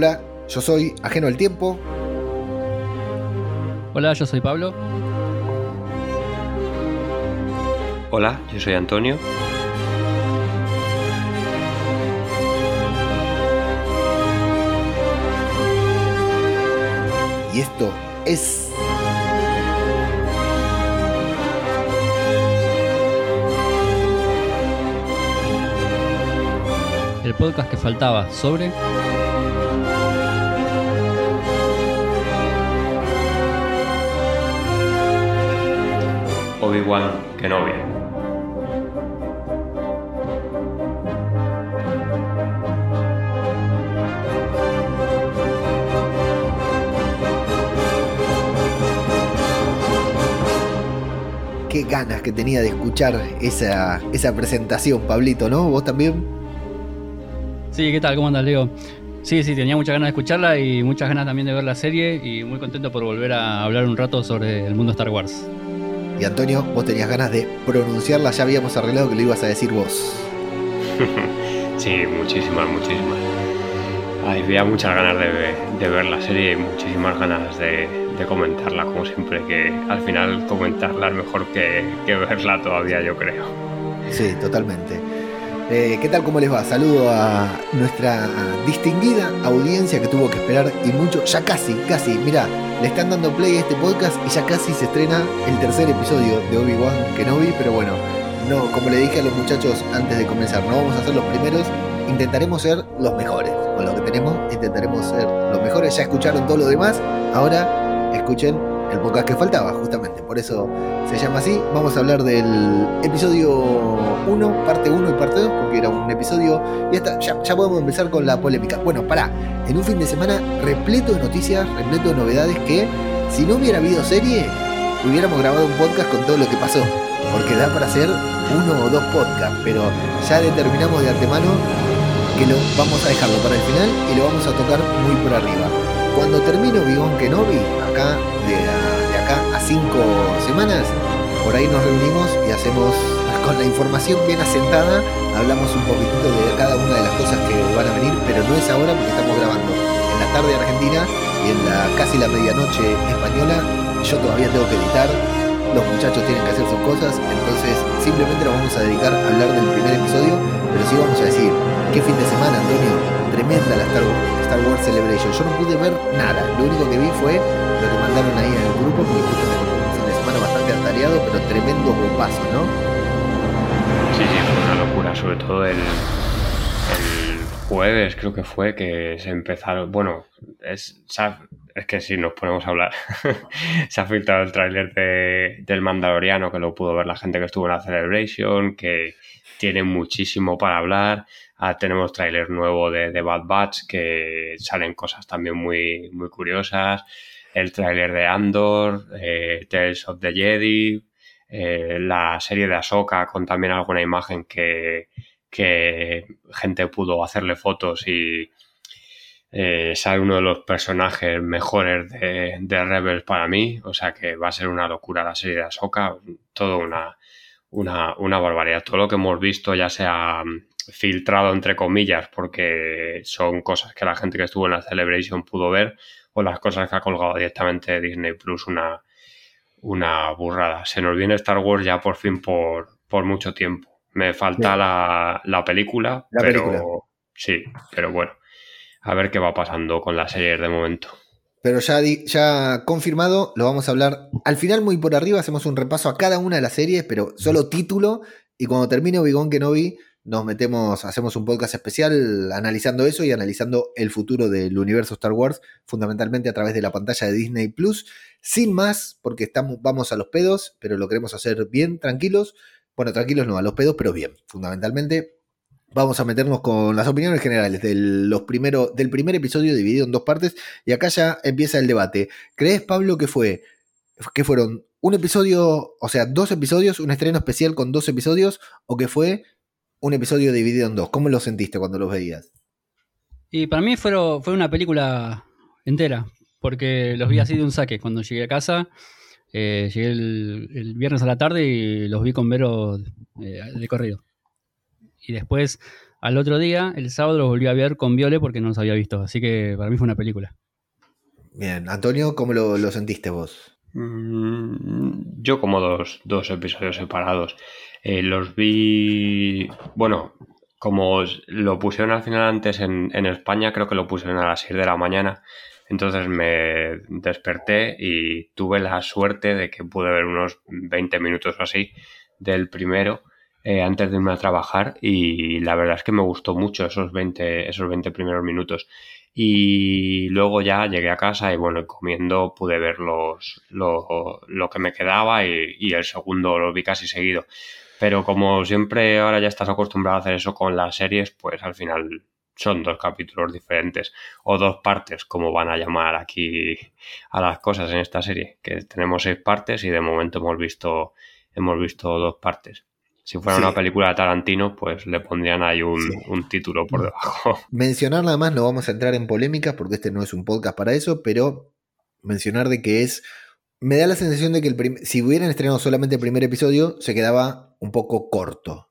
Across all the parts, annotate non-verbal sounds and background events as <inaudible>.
Hola, yo soy Ajeno al Tiempo. Hola, yo soy Pablo. Hola, yo soy Antonio. Y esto es... El podcast que faltaba sobre... Obi-Wan Kenobi. Qué ganas que tenía de escuchar esa, esa presentación, Pablito, ¿no? ¿Vos también? Sí, ¿qué tal? ¿Cómo andas, Leo? Sí, sí, tenía muchas ganas de escucharla y muchas ganas también de ver la serie y muy contento por volver a hablar un rato sobre el mundo Star Wars. Y Antonio, vos tenías ganas de pronunciarla, ya habíamos arreglado que lo ibas a decir vos. <laughs> sí, muchísimas, muchísimas. había muchas ganas de, de, ver la serie y muchísimas ganas de, de, comentarla, como siempre, que al final comentarla es mejor que, que verla todavía, yo creo. Sí, totalmente. Eh, ¿Qué tal? ¿Cómo les va? Saludo a nuestra distinguida audiencia que tuvo que esperar y mucho, ya casi, casi, mira, le están dando play a este podcast y ya casi se estrena el tercer episodio de Obi-Wan Kenobi, pero bueno, no, como le dije a los muchachos antes de comenzar, no vamos a ser los primeros, intentaremos ser los mejores, con lo que tenemos intentaremos ser los mejores, ya escucharon todo lo demás, ahora escuchen el podcast que faltaba, justamente. Por eso se llama así. Vamos a hablar del episodio 1, parte 1 y parte 2, porque era un episodio. Y ya, ya, podemos empezar con la polémica. Bueno, pará, en un fin de semana repleto de noticias, repleto de novedades que si no hubiera habido serie, hubiéramos grabado un podcast con todo lo que pasó. Porque da para hacer uno o dos podcasts, pero ya determinamos de antemano que lo vamos a dejarlo para el final y lo vamos a tocar muy por arriba. Cuando termino Bigón Kenobi, acá de, acá cinco semanas, por ahí nos reunimos y hacemos con la información bien asentada, hablamos un poquitito de cada una de las cosas que van a venir, pero no es ahora porque estamos grabando en la tarde argentina y en la casi la medianoche española. Yo todavía tengo que editar, los muchachos tienen que hacer sus cosas, entonces simplemente nos vamos a dedicar a hablar del primer episodio, pero sí vamos a decir, qué fin de semana, Antonio, tremenda la Star Wars, Star Wars Celebration. Yo no pude ver nada, lo único que vi fue lo que mandaron ahí en el grupo, porque justo un fin de semana bastante atareado, pero tremendo bombazo, ¿no? Sí, sí, fue una locura, sobre todo el, el jueves creo que fue que se empezaron, bueno, es, es que si nos ponemos a hablar, <laughs> se ha filtrado el tráiler de, del Mandaloriano, que lo pudo ver la gente que estuvo en la Celebration, que tiene muchísimo para hablar. Ah, tenemos tráiler nuevo de, de, Bad Batch, que salen cosas también muy, muy curiosas. El tráiler de Andor, eh, Tales of the Jedi, eh, la serie de Ahsoka con también alguna imagen que, que gente pudo hacerle fotos y eh, sale uno de los personajes mejores de, de, Rebels para mí, o sea que va a ser una locura la serie de Ahsoka, todo una, una, una barbaridad. Todo lo que hemos visto ya se ha filtrado entre comillas porque son cosas que la gente que estuvo en la Celebration pudo ver o las cosas que ha colgado directamente Disney Plus una, una burrada. Se nos viene Star Wars ya por fin por, por mucho tiempo. Me falta sí. la, la, película, la pero película. sí, pero bueno, a ver qué va pasando con las series de momento. Pero ya, ya confirmado, lo vamos a hablar al final muy por arriba, hacemos un repaso a cada una de las series, pero solo título, y cuando termine Obi-Wan Kenobi nos metemos, hacemos un podcast especial analizando eso y analizando el futuro del universo Star Wars, fundamentalmente a través de la pantalla de Disney Plus. Sin más, porque estamos, vamos a los pedos, pero lo queremos hacer bien, tranquilos. Bueno, tranquilos no, a los pedos, pero bien, fundamentalmente. Vamos a meternos con las opiniones generales del, los del primer episodio dividido en dos partes. Y acá ya empieza el debate. ¿Crees, Pablo, que fue? que fueron un episodio, o sea, dos episodios, un estreno especial con dos episodios, o que fue un episodio dividido en dos. ¿Cómo lo sentiste cuando los veías? Y para mí fue, fue una película entera, porque los vi así de un saque. Cuando llegué a casa, eh, llegué el, el, viernes a la tarde y los vi con Vero eh, de corrido. Y después, al otro día, el sábado, lo volví a ver con Viole porque no los había visto. Así que para mí fue una película. Bien, Antonio, ¿cómo lo, sentiste vos? Mm, yo como dos, episodios separados. Eh, los vi, bueno, como lo pusieron al final antes en, en, España, creo que lo pusieron a las 6 de la mañana. Entonces me desperté y tuve la suerte de que pude ver unos 20 minutos así del primero eh, antes de irme a trabajar y la verdad es que me gustó mucho esos 20, esos 20 primeros minutos. Y luego ya llegué a casa y bueno, comiendo pude ver los, lo, lo que me quedaba y, el segundo lo vi casi seguido. Pero como siempre ahora ya estás acostumbrado a hacer eso con las series, pues al final son dos capítulos diferentes o dos partes, como van a llamar aquí a las cosas en esta serie, que tenemos seis partes y de momento hemos visto, hemos visto dos partes. Si fuera una película de Tarantino, pues le pondrían ahí un, título por debajo. <laughs> Mencionar nada más, no vamos a entrar en polémicas porque este no es un podcast para eso, pero mencionar de que es. Me da la sensación de que el si hubieran estrenado solamente el primer episodio, se quedaba un poco corto.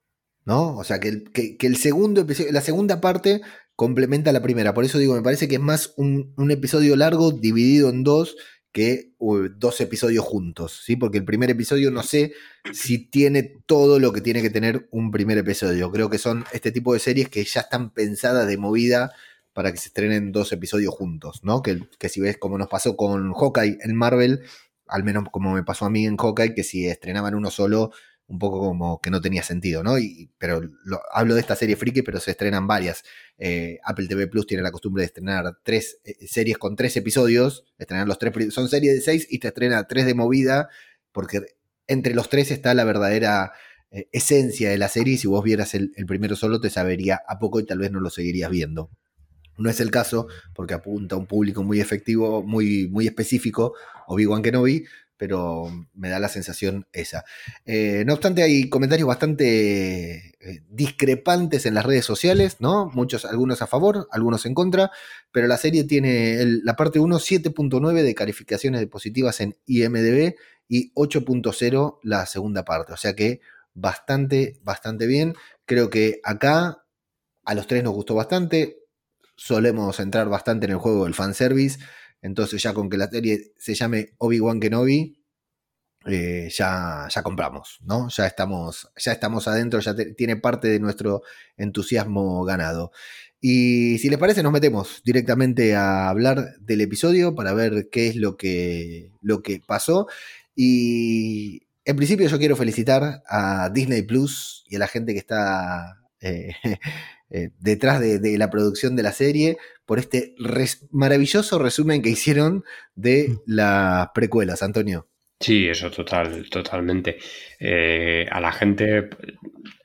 ¿no? O sea, que el, segundo episodio, la segunda parte complementa la primera. Por eso digo, me parece que es más un, episodio largo dividido en dos que dos episodios juntos, ¿sí? Porque el primer episodio no sé si tiene todo lo que tiene que tener un primer episodio. Creo que son este tipo de series que ya están pensadas de movida para que se estrenen dos episodios juntos, ¿no? Que, que si ves como nos pasó con Hawkeye en Marvel, al menos como me pasó a mí en Hawkeye, que si estrenaban uno solo, un poco como que no tenía sentido, ¿no? Y, pero hablo de esta serie friki, pero se estrenan varias. Eh, Apple TV Plus tiene la costumbre de estrenar tres eh, series con tres episodios, estrenar los tres, son series de seis y te estrena tres de movida, porque entre los tres está la verdadera eh, esencia de la serie y si vos vieras el, el, primero solo te sabería a poco y tal vez no lo seguirías viendo. No es el caso porque apunta a un público muy efectivo, muy, muy específico, Obi-Wan Kenobi, pero me da la sensación esa. Eh, no obstante, hay comentarios bastante eh, discrepantes en las redes sociales, ¿no? Muchos, algunos a favor, algunos en contra, pero la serie tiene la parte 1, 7.9 de calificaciones positivas en IMDB y 8.0 la segunda parte, o sea que bastante, bastante bien. Creo que acá a los tres nos gustó bastante, solemos entrar bastante en el juego del fanservice. Entonces ya con que la serie se llame Obi-Wan Kenobi, eh, ya, ya compramos, ¿no? Ya estamos, ya estamos adentro, ya tiene parte de nuestro entusiasmo ganado. Y si les parece, nos metemos directamente a hablar del episodio para ver qué es lo que, lo que pasó. Y en principio yo quiero felicitar a Disney Plus y a la gente que está eh, <laughs> eh, detrás de, la producción de la serie por este maravilloso resumen que hicieron de mm. las precuelas, Antonio. Sí, eso total, totalmente. Eh, a la gente,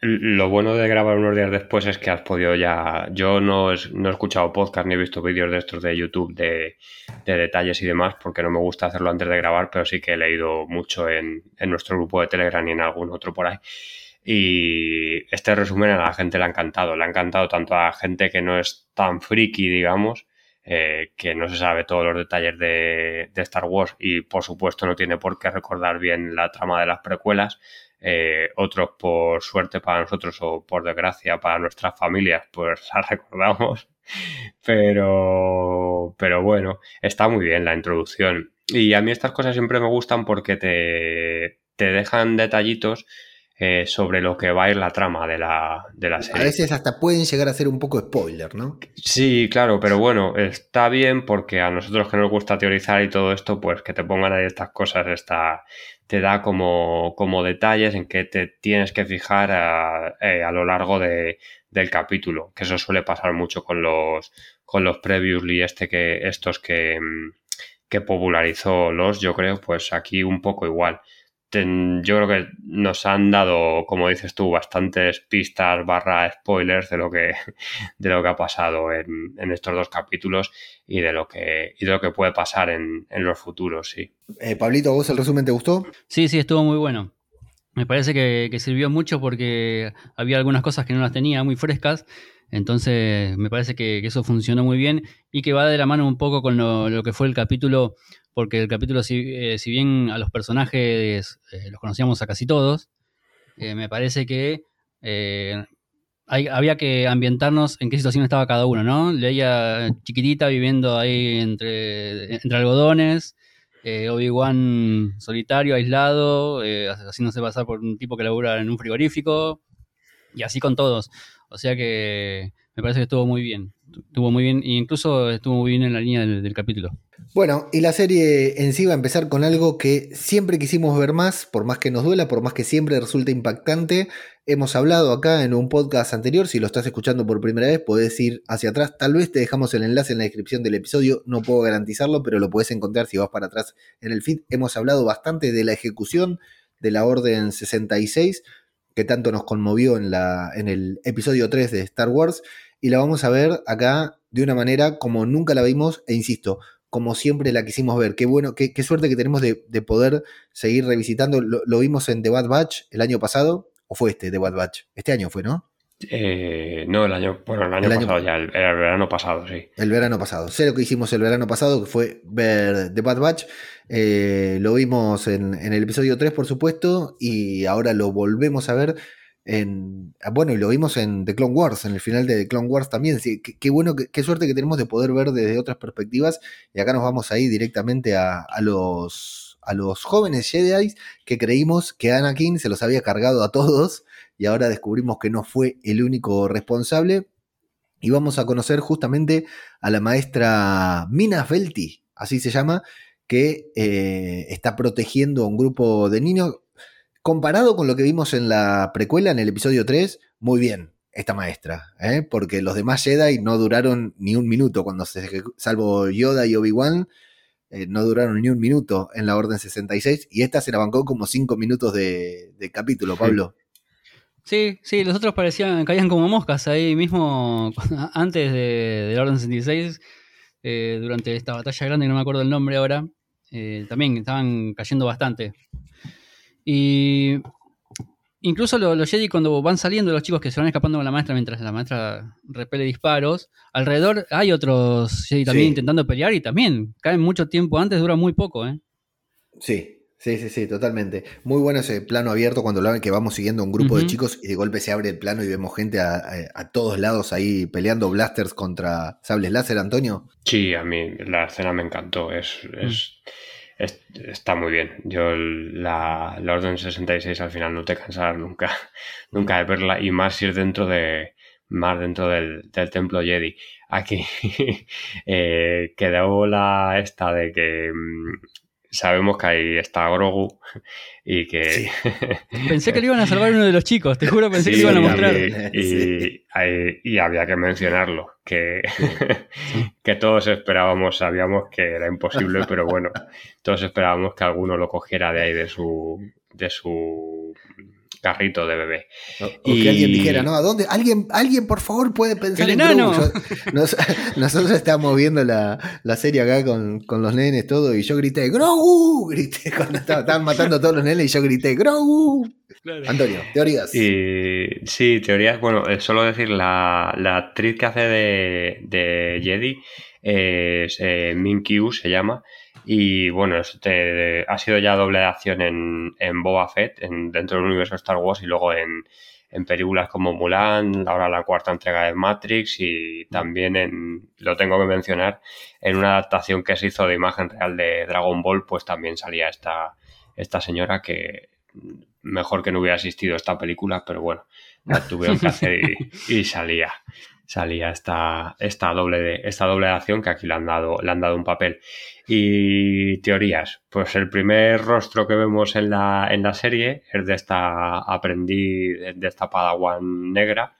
lo bueno de grabar unos días después es que has podido ya. Yo no, he escuchado podcast ni he visto vídeos de estos de YouTube de, detalles y demás, porque no me gusta hacerlo antes de grabar, pero sí que he leído mucho en, en nuestro grupo de Telegram y en algún otro por ahí. Y este resumen a la gente le ha encantado. Le ha encantado tanto a gente que no es tan friki, digamos, eh, que no se sabe todos los detalles de, Star Wars y por supuesto no tiene por qué recordar bien la trama de las precuelas. Eh, otros por suerte para nosotros o por desgracia para nuestras familias, pues <laughs> la recordamos. Pero, pero bueno, está muy bien la introducción. Y a mí estas cosas siempre me gustan porque te, te dejan detallitos eh, sobre lo que va a ir la trama de la, de la serie. A veces hasta pueden llegar a ser un poco spoiler, ¿no? Sí, claro, pero bueno, está bien porque a nosotros que nos gusta teorizar y todo esto, pues que te pongan ahí estas cosas, está, te da como, como detalles en que te tienes que fijar a, eh, lo largo de, del capítulo, que eso suele pasar mucho con los, con los previously este que, estos que, que popularizó los, yo creo, pues aquí un poco igual yo creo que nos han dado, como dices tú, bastantes pistas barra spoilers de lo que, <laughs> de lo que ha pasado en, estos dos capítulos y de lo que, y de lo que puede pasar en, los futuros, sí. Eh, Pablito, ¿vos el resumen te gustó? Sí, sí, estuvo muy bueno. Me parece que, sirvió mucho porque había algunas cosas que no las tenía muy frescas. Entonces, me parece que, eso funcionó muy bien y que va de la mano un poco con lo, lo que fue el capítulo porque el capítulo, si, eh, bien a los personajes eh, los conocíamos a casi todos, eh, me parece que había que ambientarnos en qué situación estaba cada uno, ¿no? Leía chiquitita viviendo ahí entre, algodones, Obi-Wan solitario, aislado, eh, haciéndose pasar por un tipo que labura en un frigorífico, y así con todos. O sea que me parece que estuvo muy bien. Estuvo muy bien, e incluso estuvo muy bien en la línea del capítulo. Bueno, y la serie en sí va a empezar con algo que siempre quisimos ver más, por más que nos duela, por más que siempre resulte impactante. Hemos hablado acá en un podcast anterior, si lo estás escuchando por primera vez, puedes ir hacia atrás. Tal vez te dejamos el enlace en la descripción del episodio, no puedo garantizarlo, pero lo puedes encontrar si vas para atrás en el feed. Hemos hablado bastante de la ejecución de la Orden 66, que tanto nos conmovió en, la, en el episodio 3 de Star Wars, y la vamos a ver acá de una manera como nunca la vimos, e insisto, como siempre la quisimos ver. Qué bueno, qué, suerte que tenemos de, poder seguir revisitando. Lo, vimos en The Bad Batch el año pasado, o fue este The Bad Batch. Este año fue, ¿no? Eh, no, el año, bueno, el año pasado ya, el, verano pasado, sí. El verano pasado. Sé lo que hicimos el verano pasado, que fue ver The Bad Batch. Eh, lo vimos en, en, el episodio 3, por supuesto, y ahora lo volvemos a ver Ah, bueno, y lo vimos en The Clone Wars, en el final de The Clone Wars también. Qué, bueno, qué, suerte que tenemos de poder ver desde otras perspectivas. Y acá nos vamos ahí directamente a, los, a los jóvenes Jedi que creímos que Anakin se los había cargado a todos. Y ahora descubrimos que no fue el único responsable. Y vamos a conocer justamente a la maestra Mina Felti, así se llama, que eh, está protegiendo a un grupo de niños comparado con lo que vimos en la precuela, en el episodio 3, muy bien esta maestra, ¿eh? porque los demás Jedi no duraron ni un minuto cuando se, salvo Yoda y Obi-Wan, eh, no duraron ni un minuto en la Orden 66 y esta se la bancó como cinco minutos de, capítulo, Pablo. Sí, sí, los otros parecían, caían como moscas ahí mismo <laughs> antes de, la Orden 66, eh, durante esta batalla grande, no me acuerdo el nombre ahora, también estaban cayendo bastante. Y incluso los, Jedi cuando van saliendo, los chicos que se van escapando con la maestra mientras la maestra repele disparos, alrededor hay otros Jedi también intentando pelear y también caen mucho tiempo antes, dura muy poco, ¿eh? Sí, Sí, sí, sí, totalmente. Muy bueno ese plano abierto cuando lo ven que vamos siguiendo un grupo de chicos y de golpe se abre el plano y vemos gente a, todos lados ahí peleando blasters contra sables láser, Antonio. Sí, a mí la escena me encantó. Es, es, está muy bien. Yo la, la, Orden 66 al final no te cansarás nunca, <laughs> nunca de verla y más ir dentro de más dentro del, del templo Jedi. Aquí <laughs> eh, quedó la esta de que mm, sabemos que ahí está Grogu y que... <laughs> pensé que le iban a salvar uno de los chicos, te juro pensé que le iban a mostrar. <laughs> Y, y, había que mencionarlo, que, <laughs> que todos esperábamos, sabíamos que era imposible, pero bueno, todos esperábamos que alguno lo cogiera de ahí de su, de su carrito de bebé. O, que alguien dijera, ¿no? ¿A dónde? ¿Alguien, alguien por favor puede pensar en enano. <laughs> nosotros estábamos viendo la, serie acá con, los nenes, todo, y yo grité, ¡Grogu! <laughs> Grité cuando estaban matando a todos los nenes y yo grité, ¡Grogu! Antonio, teorías. Y, sí, teorías. Bueno, eh, solo decir, la, la actriz que hace de, de Jedi es eh, Min se llama. Y bueno, este, ha sido ya doble de acción en, en Boba Fett, en, dentro del universo Star Wars y luego en, en películas como Mulan, ahora la cuarta entrega de Matrix y también en, lo tengo que mencionar, en una adaptación que se hizo de imagen real de Dragon Ball, pues también salía esta, esta señora que mejor que no hubiera asistido a esta película, pero bueno, la tuvieron que hacer y salía salía esta, esta, doble de, esta doble acción que aquí le han, dado, le han dado un papel. Y teorías, pues el primer rostro que vemos en la, en la serie es de esta aprendiz, de esta padawan negra,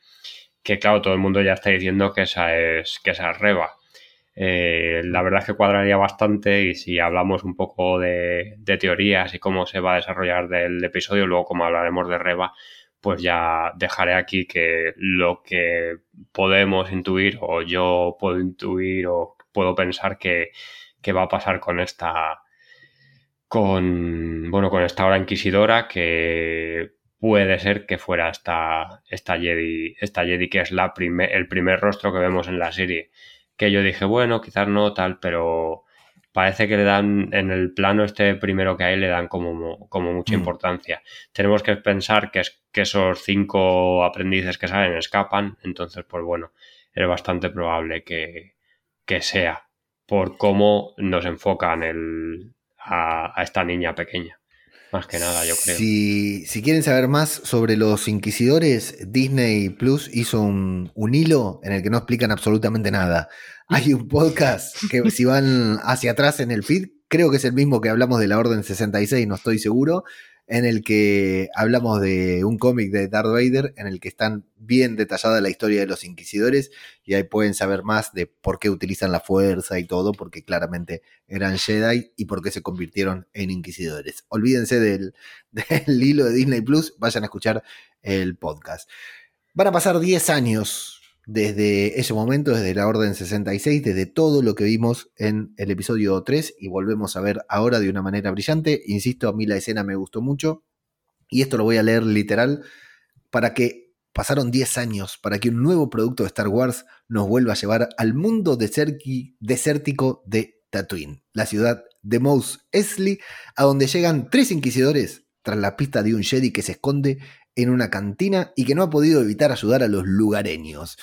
que claro, todo el mundo ya está diciendo que esa es, que esa es Reba. Eh, la verdad es que cuadraría bastante y si hablamos un poco de, de teorías y cómo se va a desarrollar del episodio, luego como hablaremos de Reba, pues ya dejaré aquí que lo que podemos intuir o yo puedo intuir o puedo pensar que, va a pasar con esta con bueno con esta hora inquisidora que puede ser que fuera esta, esta Jedi esta Jedi que es la el primer rostro que vemos en la serie que yo dije bueno quizás no tal pero parece que le dan, en el plano este primero que hay, le dan como, como mucha mm. importancia. Tenemos que pensar que es que esos cinco aprendices que salen escapan, entonces pues bueno, es bastante probable que, sea por cómo nos enfocan el, a, esta niña pequeña. Más que nada, yo creo. Si, si, quieren saber más sobre los inquisidores, Disney Plus hizo un, un, hilo en el que no explican absolutamente nada. Hay un podcast que <laughs> si van hacia atrás en el feed, creo que es el mismo que hablamos de la Orden 66, no estoy seguro, en el que hablamos de un cómic de Darth Vader, en el que están bien detallada la historia de los inquisidores, y ahí pueden saber más de por qué utilizan la fuerza y todo, porque claramente eran Jedi y por qué se convirtieron en inquisidores. Olvídense del, <laughs> del hilo de Disney Plus, vayan a escuchar el podcast. Van a pasar 10 años desde ese momento, desde la Orden 66, desde todo lo que vimos en el episodio 3 y volvemos a ver ahora de una manera brillante. Insisto, a mí la escena me gustó mucho y esto lo voy a leer literal para que pasaron 10 años para que un nuevo producto de Star Wars nos vuelva a llevar al mundo desértico de Tatooine, la ciudad de Mos Eisley, a donde llegan tres inquisidores tras la pista de un Jedi que se esconde en una cantina y que no ha podido evitar ayudar a los lugareños.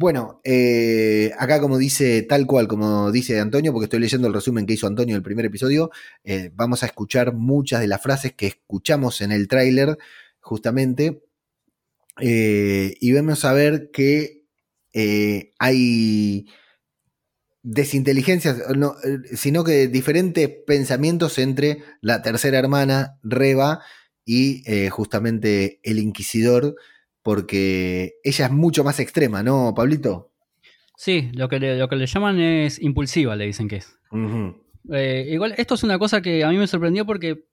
Bueno, eh, acá como dice, tal cual como dice Antonio, porque estoy leyendo el resumen que hizo Antonio del primer episodio, eh, vamos a escuchar muchas de las frases que escuchamos en el tráiler, justamente, eh, y vemos a ver que hay desinteligencias, no, sino que diferentes pensamientos entre la tercera hermana, Reba, y eh, justamente el Inquisidor, porque ella es mucho más extrema, ¿no, Pablito? Sí, lo que le, lo que le llaman es impulsiva, le dicen que es. Eh, igual, esto es una cosa que a mí me sorprendió porque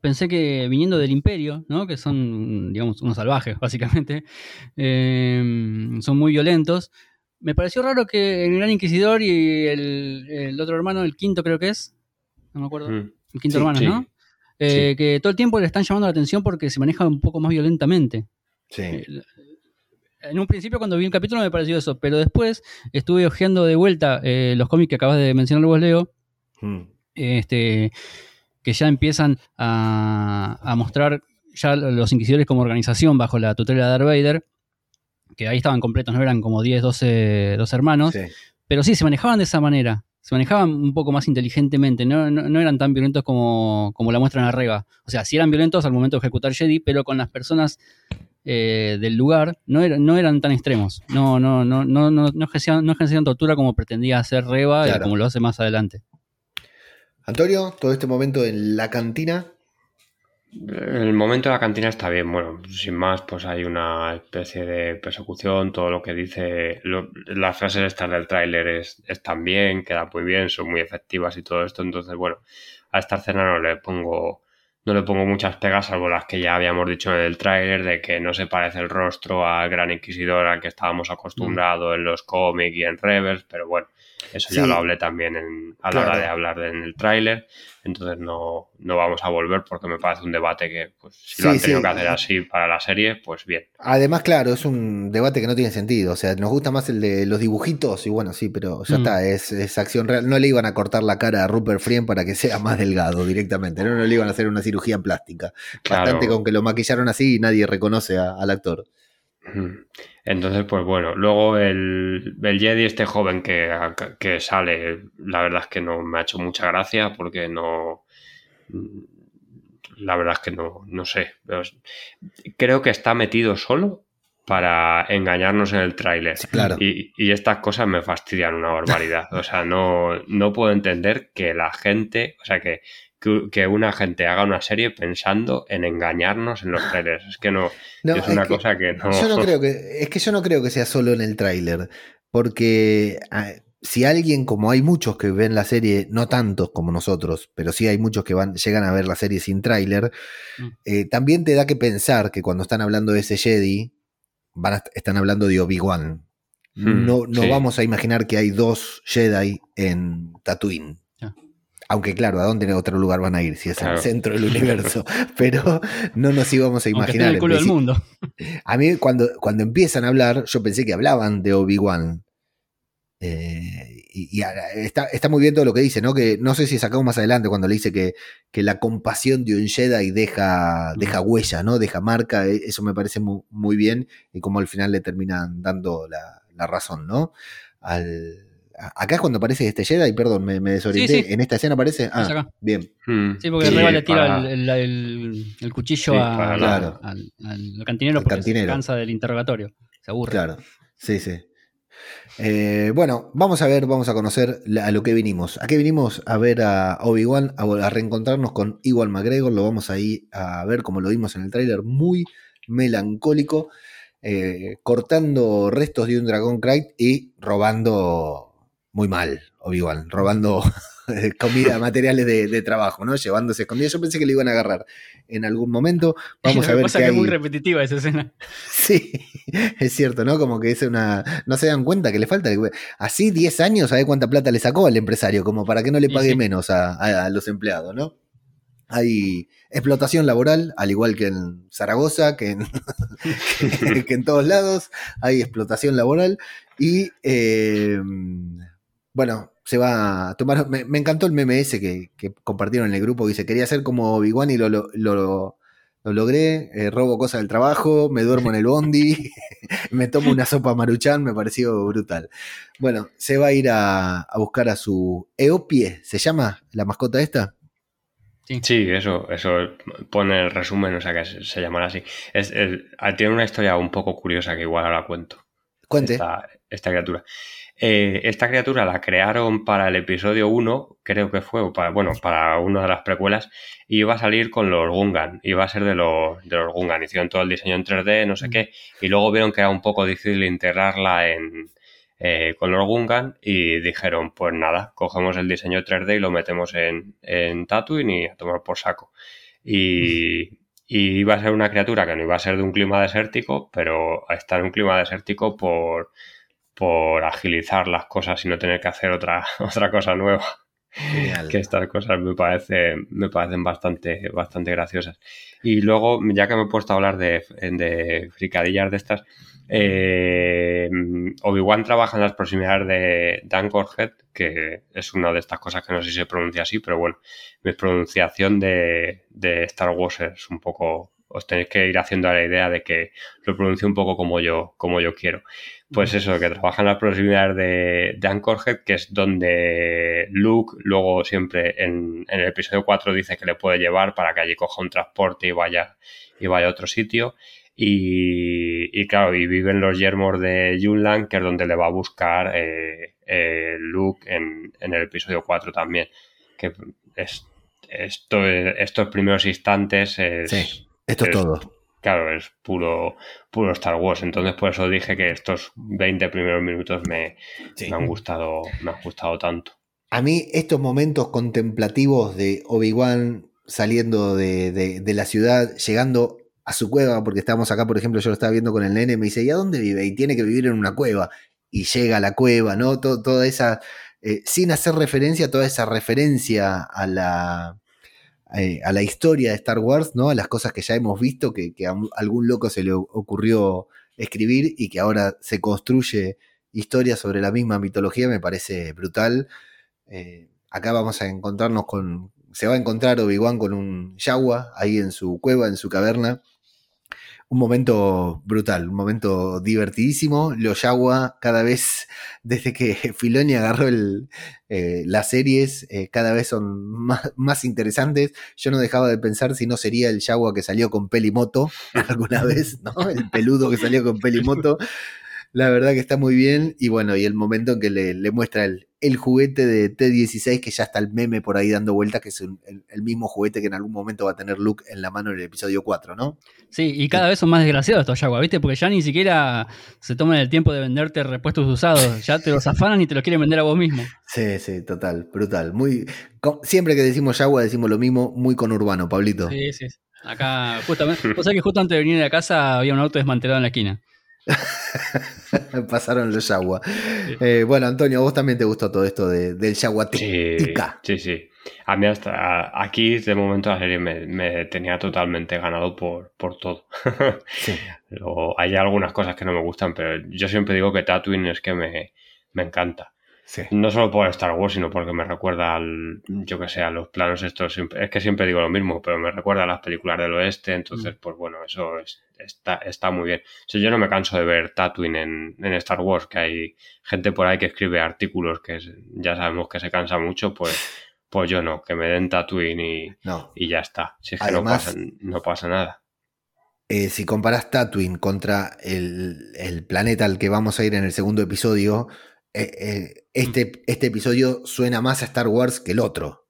pensé que viniendo del imperio, ¿no? que son, digamos, unos salvajes, <laughs> básicamente, em, son muy violentos. Me pareció raro que el Gran Inquisidor y el, otro hermano, el quinto creo que es, no me acuerdo, mm. el quinto hermano, ¿no? Eh, que todo el tiempo le están llamando la atención porque se maneja un poco más violentamente. Sí. Eh, en un principio cuando vi el capítulo me pareció eso, pero después estuve hojeando de vuelta eh, los cómics que acabas de mencionar vos, Leo, hmm. este, que ya empiezan a, mostrar ya los Inquisidores como organización bajo la tutela de Darth Vader, que ahí estaban completos, no eran como 10, 12, 12 hermanos, pero sí, se manejaban de esa manera se manejaban un poco más inteligentemente, no, eran tan violentos como, como la muestran arriba. O sea, sí eran violentos al momento de ejecutar Jedi, pero con las personas eh, del lugar no, no eran tan extremos. No, no, no, no, no, no, ejercían, no tortura como pretendía hacer Reba y como lo hace más adelante. Antonio, todo este momento en la cantina, el momento de la cantina está bien, bueno, sin más, pues hay una especie de persecución, todo lo que dice, las frases estas del tráiler es, están bien, quedan muy bien, son muy efectivas y todo esto, entonces bueno, a esta escena no le pongo, no le pongo muchas pegas, salvo las que ya habíamos dicho en el tráiler, de que no se parece el rostro al Gran Inquisidor al que estábamos acostumbrados en los cómics y en Revers, pero bueno, eso ya lo hablé también en, a la hora de hablar en el tráiler. Entonces no, no, vamos a volver porque me parece un debate que, pues, si lo han tenido que hacer así para la serie, pues bien. Además, claro, es un debate que no tiene sentido. O sea, nos gusta más el de los dibujitos y bueno, sí, pero ya mm. está, es, acción real. No le iban a cortar la cara a Rupert Friend para que <laughs> sea más delgado directamente, no, no le iban a hacer una cirugía plástica. Bastante con que lo maquillaron así y nadie reconoce al actor. Entonces, pues bueno, luego el, el Jedi, este joven que, que, sale, la verdad es que no me ha hecho mucha gracia porque no. La verdad es que no, no sé. Creo que está metido solo para engañarnos en el tráiler. claro. y, y, estas cosas me fastidian una barbaridad. O sea, no, no puedo entender que la gente, o sea, que, que, una gente haga una serie pensando en engañarnos en los trailers. Es que no, es una cosa que no. Yo no creo que. Es que yo no creo que sea solo en el tráiler. Porque ah, si alguien, como hay muchos que ven la serie, no tantos como nosotros, pero sí hay muchos que van, llegan a ver la serie sin tráiler, mm. eh, también te da que pensar que cuando están hablando de ese Jedi, van están hablando de Obi-Wan. Hmm, no, no vamos a imaginar que hay dos Jedi en Tatooine. Aunque claro, ¿a dónde en otro lugar van a ir si es el centro del <laughs> universo? Pero no nos íbamos a imaginar. el culo del mundo. <laughs> A mí cuando, cuando empiezan a hablar, yo pensé que hablaban de Obi-Wan. Eh, y, está, está, muy bien todo lo que dice, ¿no? Que no sé si sacamos más adelante cuando le dice que, que la compasión de un Jedi deja, deja huella, ¿no? Deja marca. E, eso me parece muy, muy bien. Y como al final le terminan dando la, la razón, ¿no? Al, Acá es cuando aparece este Jedi, perdón, me, me desorienté. ¿En esta escena aparece? Ah, bien. Hmm. Sí, porque Reba le tira el, cuchillo al, cantinero porque se cansa del interrogatorio. Se aburre. Claro, sí, sí. Eh, bueno, vamos a ver, vamos a conocer a lo que vinimos. ¿A qué vinimos? A ver a Obi-Wan, a, reencontrarnos con Igual McGregor. Lo vamos a ir a ver como lo vimos en el tráiler, muy melancólico, eh, cortando restos de un Dragon Knight y robando muy mal, Obi-Wan, robando <laughs> comida, <laughs> materiales de, trabajo, ¿no? Llevándose comida. Yo pensé que le iban a agarrar en algún momento. <laughs> Vamos a ver. Que es muy repetitiva esa escena. Sí, es cierto, ¿no? Como que es una. No se dan cuenta que le falta. Así 10 años, ¿sabe cuánta plata le sacó al empresario? Como para que no le pague menos a, los empleados, ¿no? Hay explotación laboral, al igual que en Zaragoza, que en, que, en todos lados. Hay explotación laboral. Y. Eh, bueno, se va a tomar. Me, encantó el meme ese que, compartieron en el grupo. Dice: Quería ser como Obi-Wan y lo, lo, logré. Eh, robo cosas del trabajo, me duermo en el bondi, <laughs> me tomo una sopa maruchan. Me pareció brutal. Bueno, se va a ir a, buscar a su Eopie. ¿Se llama la mascota esta? Sí. eso, eso pone el resumen, o sea que se, llamará así. Es, tiene una historia un poco curiosa que igual ahora cuento. Cuente. esta criatura. Eh, esta criatura la crearon para el episodio 1, creo que fue, o para, bueno, para una de las precuelas, y iba a salir con los Gungan, iba a ser de los, de los Gungan, hicieron todo el diseño en 3D, no sé mm. qué, y luego vieron que era un poco difícil integrarla en, eh, con los Gungan y dijeron, pues nada, cogemos el diseño 3D y lo metemos en, en Tatooine y a tomar por saco. Y, y iba a ser una criatura que no iba a ser de un clima desértico, pero a estar en un clima desértico por por agilizar las cosas y no tener que hacer otra, <laughs> otra cosa nueva. Que estas cosas me, parece, me parecen bastante, bastante graciosas. Y luego, ya que me he puesto a hablar de, de fricadillas de estas, eh, Obi-Wan trabaja en las proximidades de Dankorhead, que es una de estas cosas que no sé si se pronuncia así, pero bueno, mi pronunciación de, de Star Wars es un poco os tenéis que ir haciendo a la idea de que lo pronuncie un poco como yo, como yo quiero. Pues eso, que trabaja en las proximidades de, de Anchorhead, que es donde Luke luego siempre en, el episodio 4 dice que le puede llevar para que allí coja un transporte y vaya, y vaya a otro sitio. Y, claro, y viven los yermos de Yunlan, que es donde le va a buscar eh, eh, Luke en, el episodio 4 también. Que es, esto, estos primeros instantes es, esto es todo. Claro, es puro, puro Star Wars. Entonces, por eso dije que estos 20 primeros minutos me, han gustado, me han gustado tanto. A mí, estos momentos contemplativos de Obi-Wan saliendo de, la ciudad, llegando a su cueva, porque estábamos acá, por ejemplo, yo lo estaba viendo con el nene, me dice, ¿y a dónde vive? Y tiene que vivir en una cueva. Y llega a la cueva, ¿no? toda esa, eh, sin hacer referencia, toda esa referencia a la, eh, a la historia de Star Wars, ¿no? A las cosas que ya hemos visto, que, a algún loco se le ocurrió escribir y que ahora se construye historia sobre la misma mitología, me parece brutal. Eh, acá vamos a encontrarnos con. Se va a encontrar Obi-Wan con un Yawa ahí en su cueva, en su caverna un momento brutal, un momento divertidísimo. Los Yagua, cada vez, <laughs> desde que <laughs> Filoni agarró el, eh, las series, eh, cada vez son más, interesantes. Yo no dejaba de pensar si no sería el Yagua que salió con Pelimoto <laughs> alguna vez, ¿no? El peludo que salió con Pelimoto. La verdad que está muy bien. Y bueno, y el momento en que le, muestra el, el, juguete de T16, que ya está el meme por ahí dando vueltas, que es el, mismo juguete que en algún momento va a tener Luke en la mano en el episodio 4, ¿no? Sí, y cada vez son más desgraciados estos Jaguar, ¿viste? Porque ya ni siquiera se toman el tiempo de venderte repuestos usados. Ya te los afanan y te los quieren vender a vos mismo. Sí, sí, total, brutal. Muy, siempre que decimos Jaguar decimos lo mismo, muy con urbano, Pablito. Sí, sí. Acá, justamente, o sea que justo antes de venir a casa había un auto desmantelado en la esquina. <laughs> Pasaron los Yagua. Eh, bueno, Antonio, vos también te gustó todo esto de, del Yagua sí, sí, sí. A mí hasta aquí, de momento, la serie me, tenía totalmente ganado por, por todo. <laughs> hay algunas cosas que no me gustan, pero yo siempre digo que Tatooine es que me, encanta. No solo por Star Wars, sino porque me recuerda al, yo que sé, a los planos estos. Es que siempre digo lo mismo, pero me recuerda a las películas del oeste. Entonces, mm. pues bueno, eso está, está muy bien. yo no me canso de ver Tatooine en, en, Star Wars, que hay gente por ahí que escribe artículos que ya sabemos que se cansa mucho, pues, pues yo no, que me den Tatooine y, y ya está. Si es que no, pasa, no pasa nada. Eh, si comparas Tatooine contra el, el planeta al que vamos a ir en el segundo episodio, eh, eh, este, este episodio suena más a Star Wars que el otro.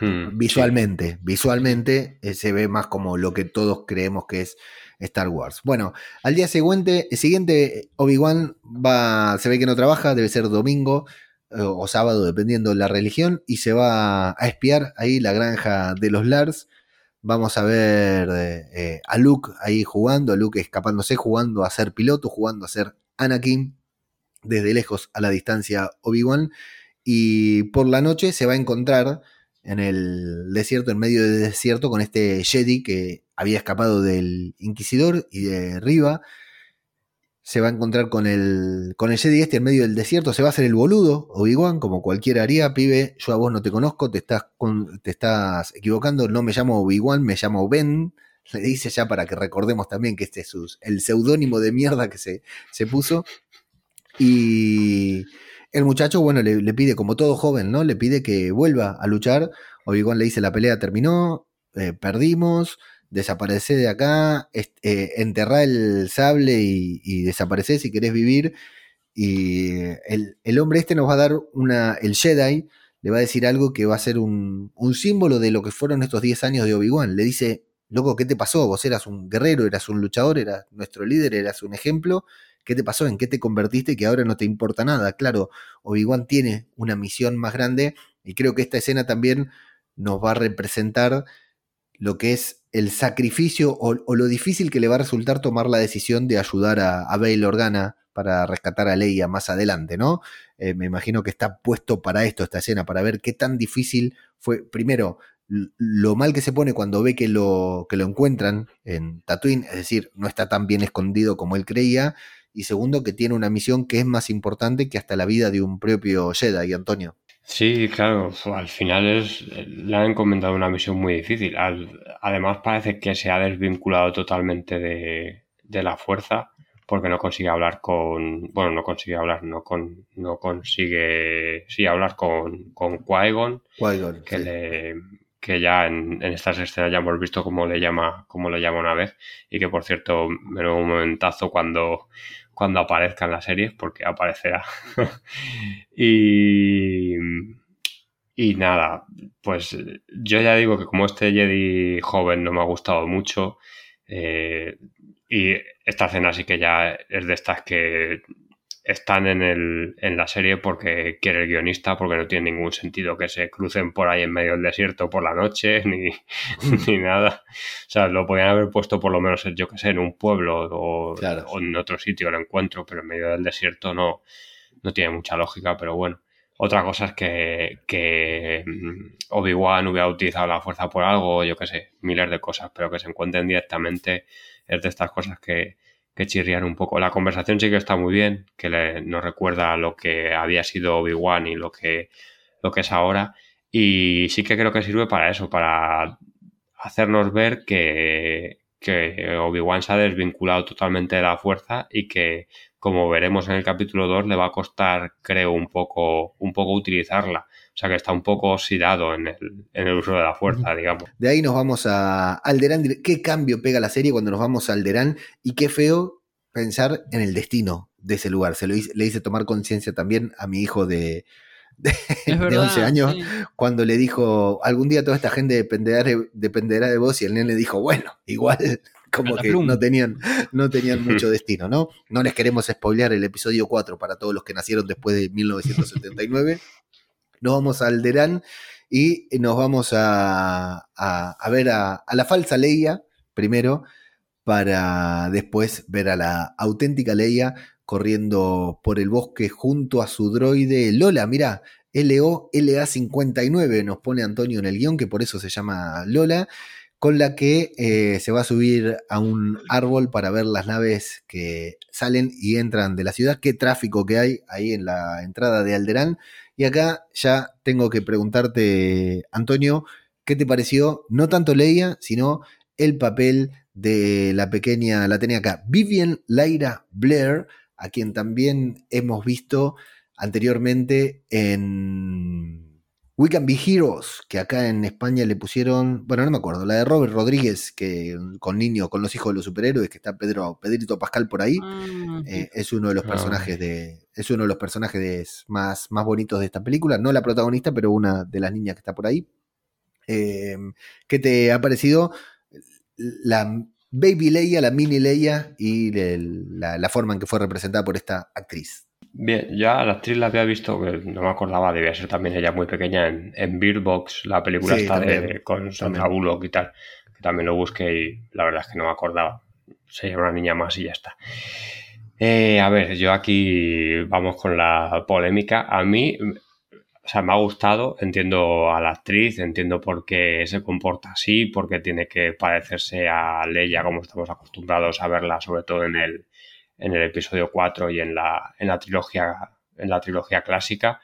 Hmm, visualmente, visualmente eh, se ve más como lo que todos creemos que es Star Wars. Bueno, al día siguiente, siguiente Obi-Wan va, se ve que no trabaja, debe ser domingo o sábado, dependiendo de la religión, y se va a espiar ahí la granja de los Lars. Vamos a ver a Luke ahí jugando, a Luke escapándose, jugando a ser piloto, jugando a ser Anakin desde lejos a la distancia Obi-Wan y por la noche se va a encontrar en el desierto, en medio del desierto, con este Jedi que había escapado del Inquisidor y de Riva. Se va a encontrar con el, con el Jedi este en medio del desierto. Se va a hacer el boludo, Obi-Wan, como cualquiera haría. Pibe, yo a vos no te conozco, te estás, te estás equivocando. No me llamo Obi-Wan, me llamo Ben. Le dice ya para que recordemos también que este es el seudónimo de mierda que se, se puso. Y el muchacho, bueno, le, pide, como todo joven, ¿no? Le pide que vuelva a luchar. Obi-Wan le dice, la pelea terminó, eh, perdimos, desaparece de acá, eh, enterrá el sable y, y desaparece si querés vivir. Y el, hombre este nos va a dar una, el Jedi le va a decir algo que va a ser un, un símbolo de lo que fueron estos 10 años de Obi-Wan. Le dice, loco, ¿qué te pasó? Vos eras un guerrero, eras un luchador, eras nuestro líder, eras un ejemplo, ¿Qué te pasó? ¿En qué te convertiste que ahora no te importa nada? Claro, Obi-Wan tiene una misión más grande y creo que esta escena también nos va a representar lo que es el sacrificio o, lo difícil que le va a resultar tomar la decisión de ayudar a, a Bail Organa para rescatar a Leia más adelante, ¿no? Eh, me imagino que está puesto para esto, esta escena, para ver qué tan difícil fue, primero, lo mal que se pone cuando ve que lo, que lo encuentran en Tatooine, es decir, no está tan bien escondido como él creía, y segundo que tiene una misión que es más importante que hasta la vida de un propio Jedi, Antonio. Sí, claro, al final es, le han encomendado una misión muy difícil. además parece que se ha desvinculado totalmente de, la fuerza porque no consigue hablar con, bueno, no consigue hablar, no, con, no consigue, sí, hablar con, con Qui-Gon, que le que ya en, estas escenas ya hemos visto cómo le llama, cómo le llama una vez, y que por cierto, me un momentazo cuando, cuando aparezca en la serie, porque aparecerá. <laughs> y, y nada, pues yo ya digo que como este Jedi joven no me ha gustado mucho, eh, y esta escena sí que ya es de estas que están en, el, en la serie porque quiere el guionista, porque no tiene ningún sentido que se crucen por ahí en medio del desierto por la noche, <laughs> ni, <laughs> ni nada. O sea, lo podían haber puesto por lo menos, yo que sé, en un pueblo o, en otro sitio el encuentro, pero en medio del desierto no, no tiene mucha lógica, pero bueno. Otra cosa es que, que mm, Obi-Wan hubiera utilizado la fuerza por algo, yo que sé, miles de cosas, pero que se encuentren directamente es de estas cosas que, que chirrian un poco. La conversación sí que está muy bien, que le, nos recuerda lo que había sido Obi-Wan y lo que, lo que es ahora. Y sí que creo que sirve para eso, para hacernos ver que, que Obi-Wan se ha desvinculado totalmente de la fuerza y que, como veremos en el capítulo 2, le va a costar, creo, un poco, un poco utilizarla. O sea que está un poco oxidado en el, uso de la fuerza, digamos. De ahí nos vamos a Alderán. ¿Qué cambio pega la serie cuando nos vamos a Alderán? Y qué feo pensar en el destino de ese lugar. Se lo le hice tomar conciencia también a mi hijo de, de, 11 <laughs> años, cuando le dijo, algún día toda esta gente dependerá de, dependerá de vos, y el nene dijo, bueno, igual <laughs> como que no tenían, no tenían <laughs> mucho destino, ¿no? No les queremos spoilear el episodio 4 para todos los que nacieron después de 1979 nos vamos a Alderán y nos vamos a, ver a, la falsa Leia primero, para después ver a la auténtica Leia corriendo por el bosque junto a su droide Lola. Mira, LOLA59 nos pone Antonio en el guion, que por eso se llama Lola, con la que eh, se va a subir a un árbol para ver las naves que salen y entran de la ciudad, qué tráfico que hay ahí en la entrada de Alderán Y acá ya tengo que preguntarte, Antonio, ¿qué te pareció? No tanto Leia, sino el papel de la pequeña, la tenía acá, Vivian Lyra Blair, a quien también hemos visto anteriormente en We Can Be Heroes, que acá en España le pusieron, bueno, no me acuerdo, la de Robert Rodríguez, que con niños, con los hijos de los superhéroes, que está Pedro, Pedrito Pascal por ahí, ah, eh, es uno de los ah, personajes de, es uno de los personajes más, más bonitos de esta película, no la protagonista, pero una de las niñas que está por ahí. Eh, ¿Qué te ha parecido la Baby Leia, la mini Leia y la, la forma en que fue representada por esta actriz? Bien, ya la actriz la había visto, no me acordaba, debía ser también ella muy pequeña en, en Beard Box, la película está de, con Sandra Bullock y tal, que también lo busqué y la verdad es que no me acordaba. Sería una niña más y ya está. Eh, a ver, yo aquí vamos con la polémica. A mí, o sea, me ha gustado, entiendo a la actriz, entiendo por qué se comporta así, porque tiene que parecerse a Leia como estamos acostumbrados a verla, sobre todo en el, en el episodio 4 y en la, en la, trilogía, en la trilogía clásica.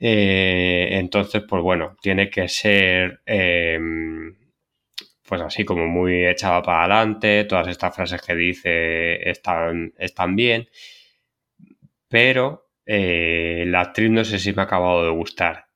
Eh, entonces, pues bueno, tiene que ser em, pues así como muy echada para adelante, todas estas frases que dice están, están bien, pero eh, la actriz no sé si me ha acabado de gustar.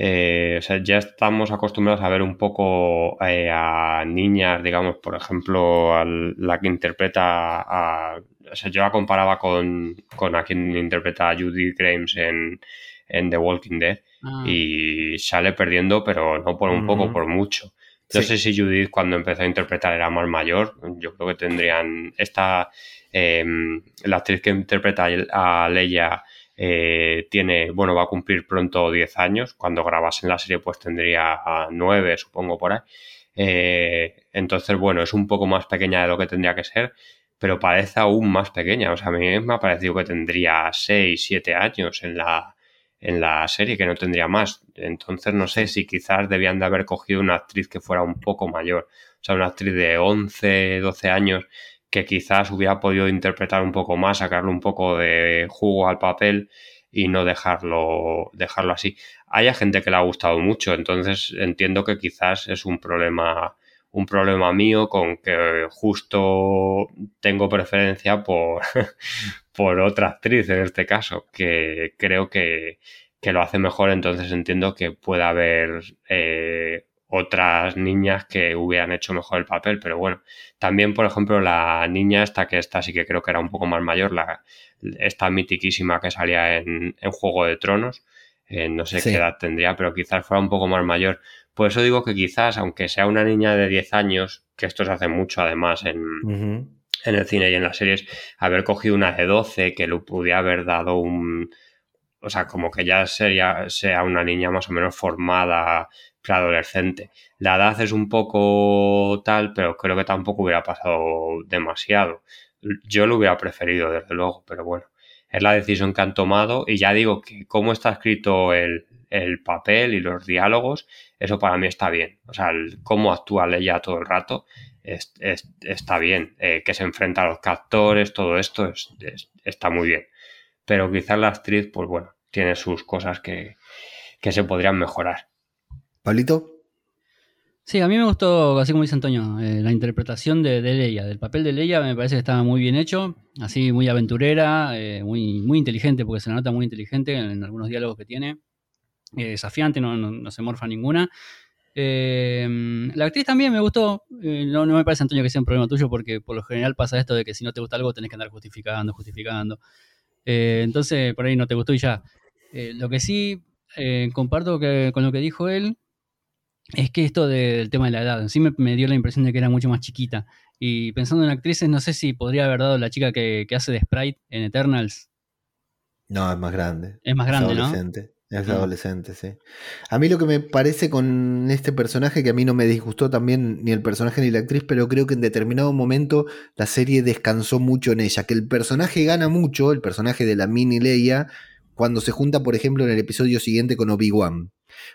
Eh, o sea, ya estamos acostumbrados a ver un poco a niñas, digamos, por ejemplo, a la que interpreta a o sea, yo la comparaba con, a quien interpreta a Judy Grimes en, The Walking Dead ah. y sale perdiendo, pero no por un poco, por mucho. No sé si Judith cuando empezó a interpretar era más mayor. Yo creo que tendrían esta em, la actriz que interpreta a Leia eh, tiene, bueno, va a cumplir pronto 10 años. Cuando grabasen la serie, pues tendría 9, supongo, por ahí. Eh, entonces, bueno, es un poco más pequeña de lo que tendría que ser pero parece aún más pequeña. O sea, a mí me ha parecido que tendría 6, 7 años en la, en la serie, que no tendría más. Entonces, no sé si quizás debían de haber cogido una actriz que fuera un poco mayor. O sea, una actriz de 11, 12 años que quizás hubiera podido interpretar un poco más, sacarle un poco de jugo al papel y no dejarlo, dejarlo así. Hay gente que le ha gustado mucho, entonces entiendo que quizás es un problema un problema mío con que justo tengo preferencia por, <laughs> por otra actriz en este caso, que creo que, lo hace mejor, entonces entiendo que puede haber eh, otras niñas que hubieran hecho mejor el papel, pero bueno, también por ejemplo la niña esta que esta sí que creo que era un poco más mayor, la, esta mitiquísima que salía en, en Juego de Tronos, eh, no sé qué edad tendría, pero quizás fuera un poco más mayor, por eso digo que quizás, aunque sea una niña de 10 años, que esto se hace mucho además en, en el cine y en las series, haber cogido una de 12 que le pudiera haber dado un... O sea, como que ya sería, sea una niña más o menos formada, preadolescente. La edad es un poco tal, pero creo que tampoco hubiera pasado demasiado. Yo lo hubiera preferido, desde luego, pero bueno, es la decisión que han tomado y ya digo que cómo está escrito el, el papel y los diálogos, eso para mí está bien. O sea, cómo actúa Leia todo el rato está bien. Eh, que se enfrenta a los captores, todo esto está muy bien. Pero quizás la actriz, pues bueno, tiene sus cosas que, se podrían mejorar. ¿Pablito? Sí, a mí me gustó, así como dice Antonio, eh, la interpretación de, Leia, del papel de Leia me parece que estaba muy bien hecho, así muy aventurera, eh, muy, muy inteligente, porque se nota muy inteligente en algunos diálogos que tiene. Eh, desafiante, no, se morfa ninguna. La actriz también me gustó. Eh, no, me parece, Antonio, que sea un problema tuyo, porque por lo general pasa esto de que si no te gusta algo tenés que andar justificando, justificando. Eh, entonces, por ahí no te gustó y ya. lo que sí comparto con lo que dijo él es que esto del tema de la edad, sí me, dio la impresión de que era mucho más chiquita. Y pensando en actrices, no sé si podría haber dado la chica que, hace de Sprite en Eternals. No, es más grande. Es más grande, ¿no? Es adolescente, sí. A mí lo que me parece con este personaje, que a mí no me disgustó también ni el personaje ni la actriz, pero creo que en determinado momento la serie descansó mucho en ella, que el personaje gana mucho, el personaje de la mini Leia, cuando se junta, por ejemplo, en el episodio siguiente con Obi-Wan,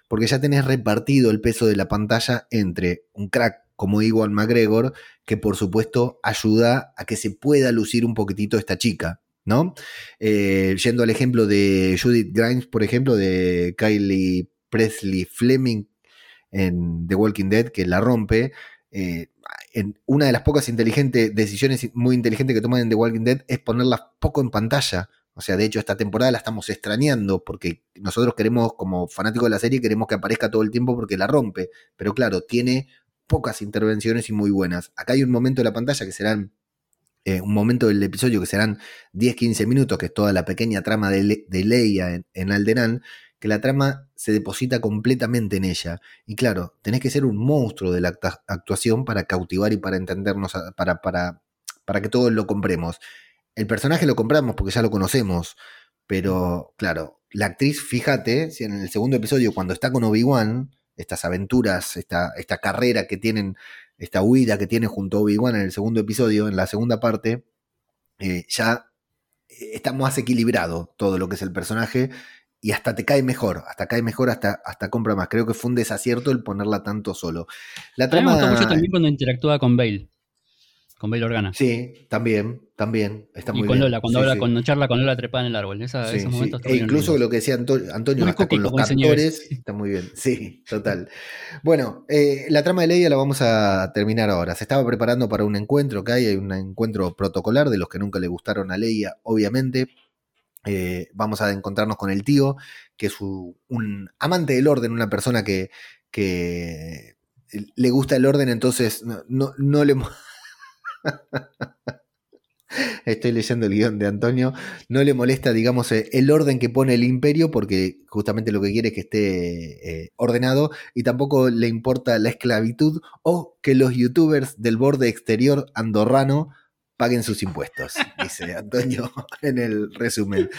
porque ya tenés repartido el peso de la pantalla entre un crack como Iwan McGregor, que por supuesto ayuda a que se pueda lucir un poquitito esta chica, ¿no? Eh, yendo al ejemplo de Judith Grimes, por ejemplo, de Kylie Presley Fleming en The Walking Dead, que la rompe. Eh, en una de las pocas inteligentes decisiones muy inteligentes que toman en The Walking Dead es ponerla poco en pantalla. O sea, de hecho, esta temporada la estamos extrañando porque nosotros queremos, como fanáticos de la serie, queremos que aparezca todo el tiempo porque la rompe. Pero claro, tiene pocas intervenciones y muy buenas. Acá hay un momento de la pantalla que serán eh, un momento del episodio que serán 10-15 minutos, que es toda la pequeña trama de, Leia en, en, Alderán, que la trama se deposita completamente en ella. Y claro, tenés que ser un monstruo de la actuación para cautivar y para entendernos, para, para, para que todos lo compremos. El personaje lo compramos porque ya lo conocemos, pero claro, la actriz, fíjate, si en el segundo episodio, cuando está con Obi-Wan, estas aventuras, esta, esta carrera que tienen esta huida que tiene junto a Obi-Wan en el segundo episodio, en la segunda parte, eh, ya está más equilibrado todo lo que es el personaje y hasta te cae mejor, hasta cae mejor, hasta, hasta compra más. Creo que fue un desacierto el ponerla tanto solo. La trama... me gustó mucho también cuando interactúa con Bale con Bail Organa. Sí, también, también. Está muy y con Lola, cuando, habla, cuando charla con Lola trepada en el árbol. esos momentos e incluso lo que decía Antonio, hasta con los cantores, está muy bien. Sí, total. bueno, eh, la trama de Leia la vamos a terminar ahora. Se estaba preparando para un encuentro que hay, hay un encuentro protocolar de los que nunca le gustaron a Leia, obviamente. Eh, vamos a encontrarnos con el tío, que es un amante del orden, una persona que, que le gusta el orden, entonces no, no, no le <laughs> Estoy leyendo el guion de Antonio. No le molesta, digamos, eh, el orden que pone el imperio, porque justamente lo que quiere es que esté eh, ordenado, y tampoco le importa la esclavitud o que los youtubers del borde exterior andorrano paguen sus impuestos, dice <laughs> Antonio en el resumen.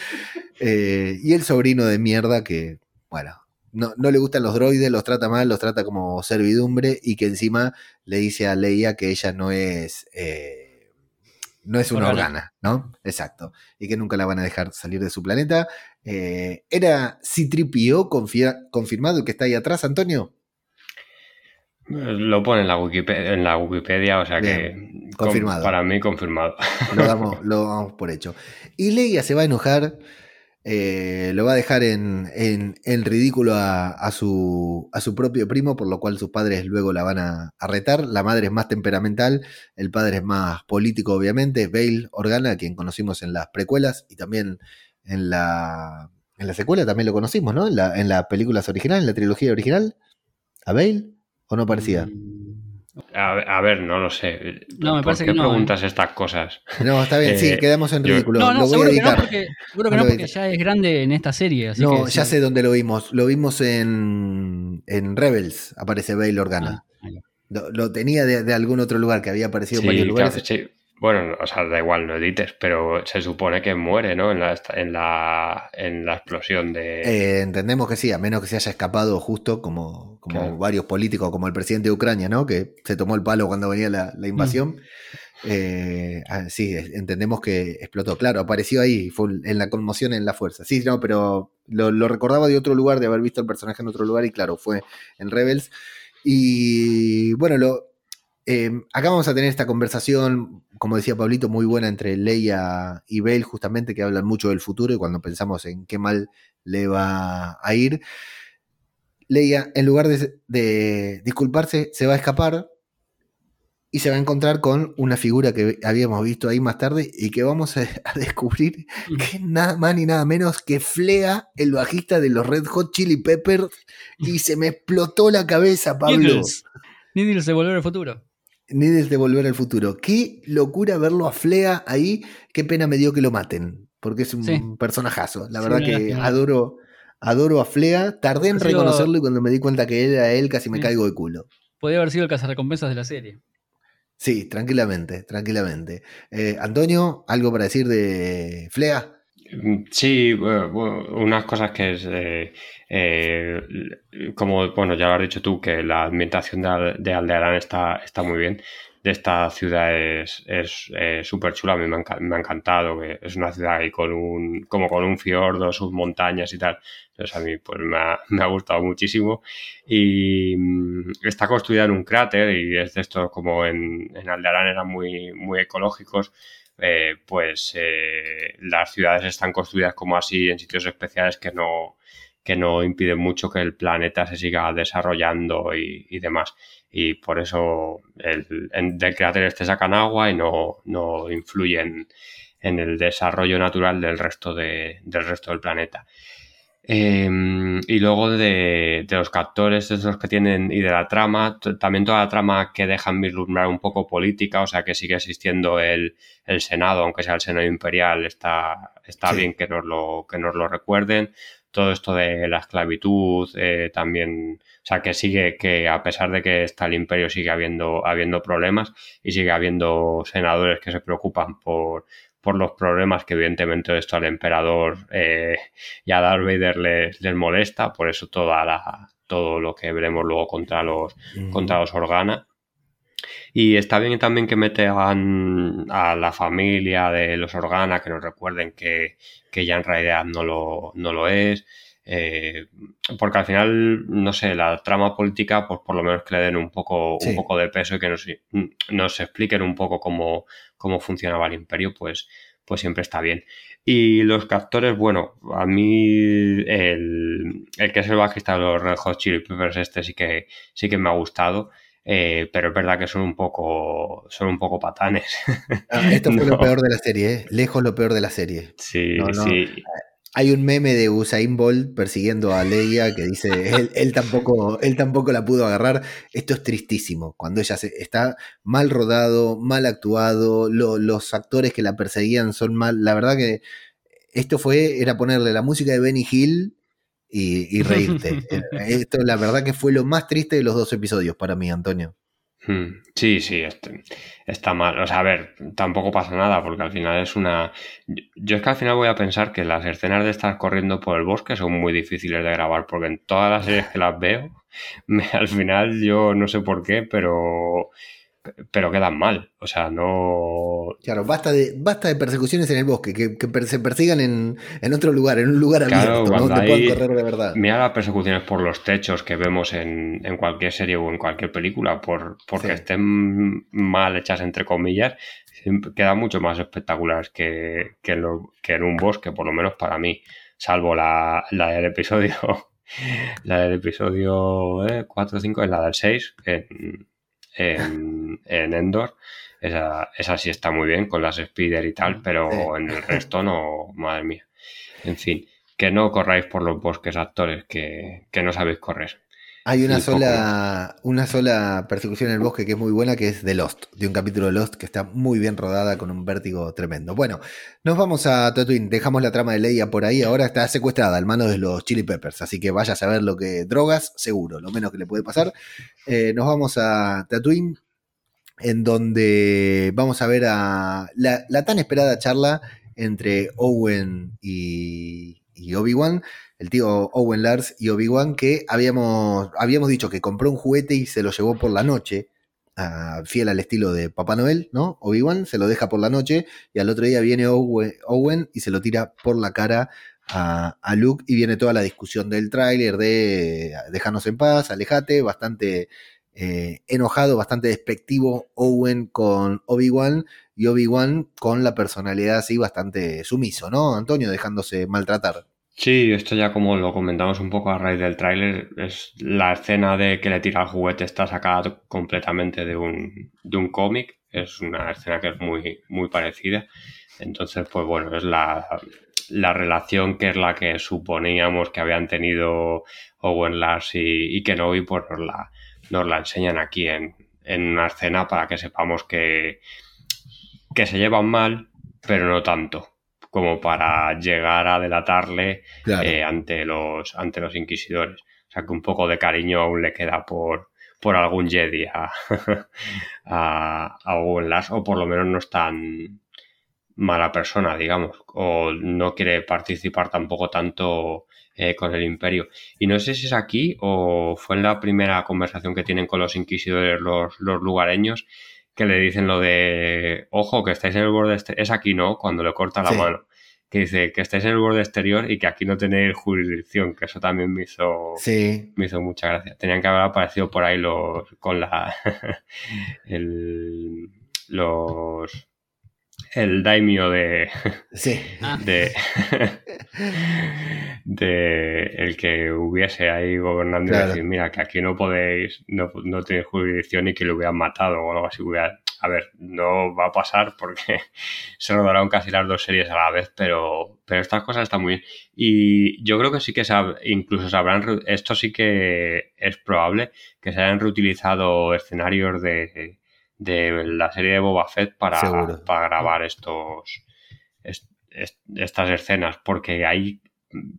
Eh, y el sobrino de mierda que, bueno, no, le gustan los droides, los trata mal, los trata como servidumbre y que encima le dice a Leia que ella no es, eh, no es una organa, ¿no? Exacto. Y que nunca la van a dejar salir de su planeta. Eh, ¿Era Citripio confirmado que está ahí atrás, Antonio? Lo pone en la Wikipedia, en la Wikipedia o sea que confirmado. para mí confirmado. Lo damos, <laughs> lo damos por hecho. Y Leia se va a enojar eh, lo va a dejar en, en, ridículo a, su, a, su, propio primo, por lo cual sus padres luego la van a, retar. La madre es más temperamental, el padre es más político, obviamente. Bale Organa, quien conocimos en las precuelas y también en la, en la secuela, también lo conocimos, ¿no? En, la, en las películas originales, en la trilogía original. ¿A Bale? ¿O no parecía? Mm, a, ver, no lo sé. No, me parece qué que no, preguntas ¿eh? estas cosas? No, está bien, sí, eh, quedamos en ridículo. No, no, lo voy a editar. porque, seguro que no, porque ya es grande en esta serie. no, ya sé dónde lo vimos. Lo vimos en, en Rebels, aparece Bail Organa. Ah, lo, tenía de, algún otro lugar que había aparecido en varios lugares. sí. Bueno, o sea, da igual, no edites, pero se supone que muere, ¿no? En la, en la, en la explosión de... Eh, entendemos que sí, a menos que se haya escapado justo como, como varios políticos, como el presidente de Ucrania, ¿no? Que se tomó el palo cuando venía la, invasión. Mm. Eh, ah, sí, entendemos que explotó. Claro, apareció ahí, fue en la conmoción, en la fuerza. Sí, no, pero lo, lo recordaba de otro lugar, de haber visto el personaje en otro lugar, y claro, fue en Rebels. Y bueno, lo, eh, acá vamos a tener esta conversación, como decía Pablito, muy buena entre Leia y Bale, justamente, que hablan mucho del futuro y cuando pensamos en qué mal le va a ir. Leia, en lugar de, disculparse, se va a escapar y se va a encontrar con una figura que habíamos visto ahí más tarde y que vamos a, <laughs> descubrir mm. que es nada más ni nada menos que Flea, el bajista de los Red Hot Chili Peppers, y se me explotó la cabeza, Pablo. Needles de Volver al Futuro. Ni desde Volver al Futuro. Qué locura verlo a Flea ahí. Qué pena me dio que lo maten, porque es un personajazo. La verdad que adoro, adoro a Flea. Tardé en reconocerlo y cuando me di cuenta que era él casi me caigo de culo. Podría haber sido el cazarrecompensas de la serie. Sí, tranquilamente, tranquilamente. Eh, Antonio, ¿algo para decir de Flea? Sí, unas cosas que es, eh, eh, como bueno, ya lo has dicho tú, que la ambientación de, de Aldearán está, está muy bien. De esta ciudad es súper eh, chula, a mí me ha, encantado, que es una ciudad ahí con un, como con un fiordo, sus montañas y tal. Entonces a mí pues me ha, me ha gustado muchísimo. Y mm, está construida en un cráter y es de esto como en, en Aldearán eran muy, muy ecológicos eh, pues las ciudades están construidas como así en sitios especiales que no, que no impiden mucho que el planeta se siga desarrollando y, demás. Y por eso el, del cráter este sacan agua y no, no influyen en el desarrollo natural del resto, de, del, resto del planeta. Em, y luego de, los captores, esos que tienen, y de la trama, también toda la trama que dejan vislumbrar un poco política, o sea que sigue existiendo el, Senado, aunque sea el Senado Imperial, está, está bien que nos, lo, que nos lo recuerden. Todo esto de la esclavitud, eh, también, o sea que sigue, que a pesar de que está el imperio, sigue habiendo, habiendo problemas y sigue habiendo senadores que se preocupan por, por los problemas que evidentemente esto al emperador eh, y a Darth Vader les, les, molesta, por eso toda la, todo lo que veremos luego contra los, contra los Organa. Y está bien también que metan a la familia de los Organa, que nos recuerden que, que ya en realidad no lo, no lo es. Eh, porque al final, no sé, la trama política, pues por lo menos que le den un poco, un poco de peso y que nos, nos expliquen un poco cómo, cómo funcionaba el imperio, pues, pues siempre está bien. Y los captores, bueno, a mí el, el que es el bajista de los Red Hot Chili Peppers este sí que, sí que me ha gustado. Eh, pero es verdad que son un poco son un poco patanes. Ah, esto fue lo <laughs> peor de la serie, ¿eh? lejos lo peor de la serie. Sí, sí. Hay un meme de Usain Bolt persiguiendo a Leia que dice, él, tampoco, él tampoco la pudo agarrar. Esto es tristísimo, cuando ella se, está mal rodado, mal actuado, los actores que la perseguían son mal. La verdad que esto fue, era ponerle la música de Benny Hill y, y reírte. <laughs> esto la verdad que fue lo más triste de los dos episodios para mí, Antonio. Hmm. Sí, sí, está mal. O sea, a ver, tampoco pasa nada porque al final es una... Yo es que al final voy a pensar que las escenas de estar corriendo por el bosque son muy difíciles de grabar porque en todas las series que las veo, <laughs> al final yo no sé por qué, pero pero quedan mal. O sea, no. Claro, basta de, basta de persecuciones en el bosque, que, se persigan en, otro lugar, en un lugar abierto, donde puedan correr de verdad. Mira las persecuciones por los techos que vemos en, cualquier serie o en cualquier película, por, porque estén mal hechas, entre comillas, quedan mucho más espectaculares que, que, en un bosque, por lo menos para mí, salvo la, la del episodio. <laughs> La del episodio 4 o 5 es la del 6, en, Endor. Esa, esa, sí está muy bien con las Spider y tal, pero en el resto no, madre mía. En fin, que no corráis por los bosques actores, que, que no sabéis correr. Hay una sola, una sola persecución en el bosque que es muy buena, que es de Lost, de un capítulo de Lost que está muy bien rodada con un vértigo tremendo. Bueno, nos vamos a Tatooine, dejamos la trama de Leia por ahí, ahora está secuestrada al mano de los Chili Peppers, así que vaya a saber lo que drogas, seguro, lo menos que le puede pasar. Eh, nos vamos a Tatooine, en donde vamos a ver a la, tan esperada charla entre Owen y, y Obi-Wan el tío Owen Lars y Obi-Wan, que habíamos, habíamos dicho que compró un juguete y se lo llevó por la noche, fiel al estilo de Papá Noel, ¿no? Obi-Wan se lo deja por la noche y al otro día viene Owen, y se lo tira por la cara a, Luke y viene toda la discusión del tráiler de dejarnos en paz, alejate, bastante eh, enojado, bastante despectivo Owen con Obi-Wan y Obi-Wan con la personalidad así bastante sumiso, ¿no? Antonio dejándose maltratar. Sí, esto ya como lo comentamos un poco a raíz del tráiler, es la escena de que le tira el juguete está sacada completamente de un, de un cómic, es una escena que es muy, muy parecida. Entonces, pues bueno, es la, la relación que es la que suponíamos que habían tenido Owen Lars y, y Kenobi, pues nos la, nos la enseñan aquí en, en una escena para que sepamos que, que se llevan mal, pero no tanto como para llegar a delatarle eh, ante, los, ante los inquisidores. O sea que un poco de cariño aún le queda por, por algún Jedi a, <laughs> a, o por lo menos no es tan mala persona, digamos, o no quiere participar tampoco tanto eh, con el imperio. Y no sé si es aquí o fue en la primera conversación que tienen con los inquisidores los, los lugareños, que le dicen lo de, ojo, que estáis en el borde exterior, es aquí, ¿no? Cuando le corta la mano. Que dice que estáis en el borde exterior y que aquí no tenéis jurisdicción, que eso también me hizo, me hizo mucha gracia. Tenían que haber aparecido por ahí los, con la, <laughs> el, los, el daimio de. Sí. Ah. De, de el que hubiese ahí gobernando Claro. y decir, mira, que aquí no podéis, no, no tenéis jurisdicción y que lo hubieran matado o algo así. hubiera- A ver, no va a pasar porque <laughs> se rodaron casi las dos series a la vez, pero, pero estas cosas están muy bien. Y yo creo que sí que sab- incluso se habrán, re- esto sí que es probable que se hayan reutilizado escenarios de, de la serie de Boba Fett para, para grabar estos est- est- estas escenas, porque hay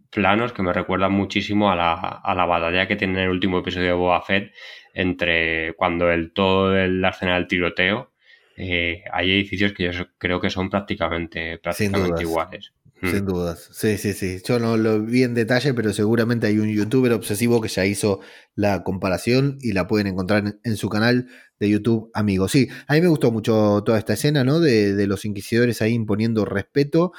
planos que me recuerdan muchísimo a la, a la batalla que tiene en el último episodio de Boba Fett entre cuando el todo el la escena del tiroteo eh, hay edificios que yo creo que son prácticamente, prácticamente iguales. Mm. Sin dudas. Sí, sí, sí. Yo no lo vi en detalle, pero seguramente hay un youtuber obsesivo que ya hizo la comparación y la pueden encontrar en, en su canal de YouTube, amigos. Sí, a mí me gustó mucho toda esta escena, ¿no? De, de los inquisidores ahí imponiendo respeto.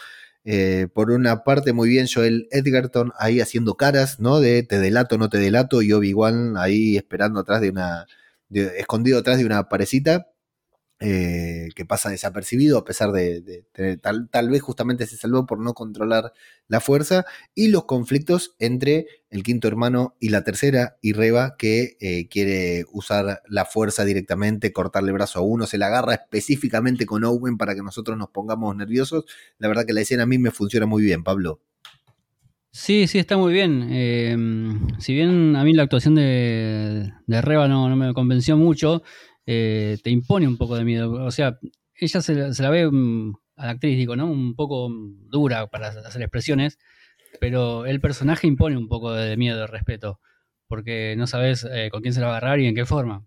Eh, por una parte, muy bien Joel Edgerton ahí haciendo caras, ¿no? De te delato, no te delato, y Obi-Wan ahí esperando atrás de una. de- escondido atrás de una parecita eh, que pasa desapercibido a pesar de, de tal, tal vez justamente se salvó por no controlar la fuerza y los conflictos entre el quinto hermano y la tercera y Reba que eh, quiere usar la fuerza directamente, cortarle brazo a uno, se la agarra específicamente con Owen para que nosotros nos pongamos nerviosos. La verdad que la escena a mí me funciona muy bien, Pablo. Sí, sí, está muy bien. Eh, si bien a mí la actuación de, de Reba no, no me convenció mucho, eh, te impone un poco de miedo. O sea, ella se, la- se la ve mm, a la actriz, digo, ¿no? Un poco mm, dura para hacer expresiones, pero el personaje impone un poco de miedo, de respeto, porque no sabes eh, con quién se la va a agarrar y en qué forma.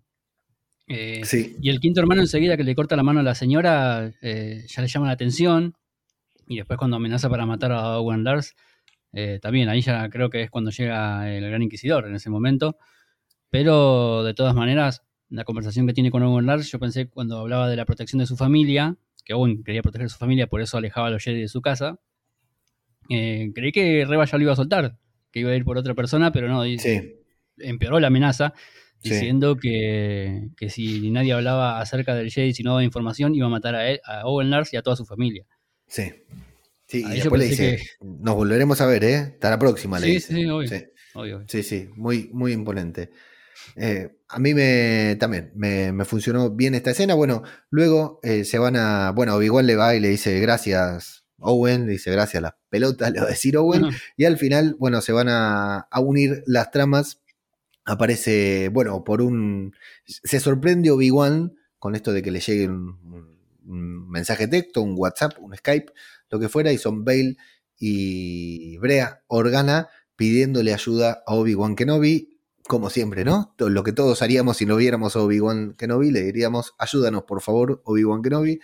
Eh, Sí, y el quinto hermano enseguida que le corta la mano a la señora, eh, ya le llama la atención. Y después cuando amenaza para matar a Owen Lars, también ahí ya creo que es cuando llega el Gran Inquisidor en ese momento. Pero de todas maneras, la conversación que tiene con Owen Lars, yo pensé cuando hablaba de la protección de su familia, que Owen quería proteger a su familia, por eso alejaba a los Jedi de su casa. eh, creí que Reba ya lo iba a soltar, que iba a ir por otra persona, pero no, sí, empeoró la amenaza Sí. diciendo que, que si nadie hablaba acerca del Jedi, si no daba información, iba a matar a, él, a Owen Lars y a toda su familia. sí. Sí, Ahí y después le dice, nos volveremos a ver, ¿eh? Hasta la próxima, le Sí, dice. sí, obvio. Sí. Obvio. Sí, sí, muy, muy imponente. Eh, a mí me también me, me funcionó bien esta escena. Bueno, luego eh, se van a. Bueno, Obi-Wan le va y le dice gracias, Owen, le dice gracias las pelotas, <laughs> le va a decir Owen. Y al final, bueno, se van a, a unir las tramas. Aparece, bueno, por un. Se sorprende Obi-Wan con esto de que le llegue un, un- mensaje texto, un WhatsApp, un Skype, lo que fuera, y son Bale y Brea Organa pidiéndole ayuda a Obi-Wan Kenobi, como siempre, ¿no? Lo que todos haríamos si no viéramos a Obi-Wan Kenobi, le diríamos, ayúdanos por favor, Obi-Wan Kenobi.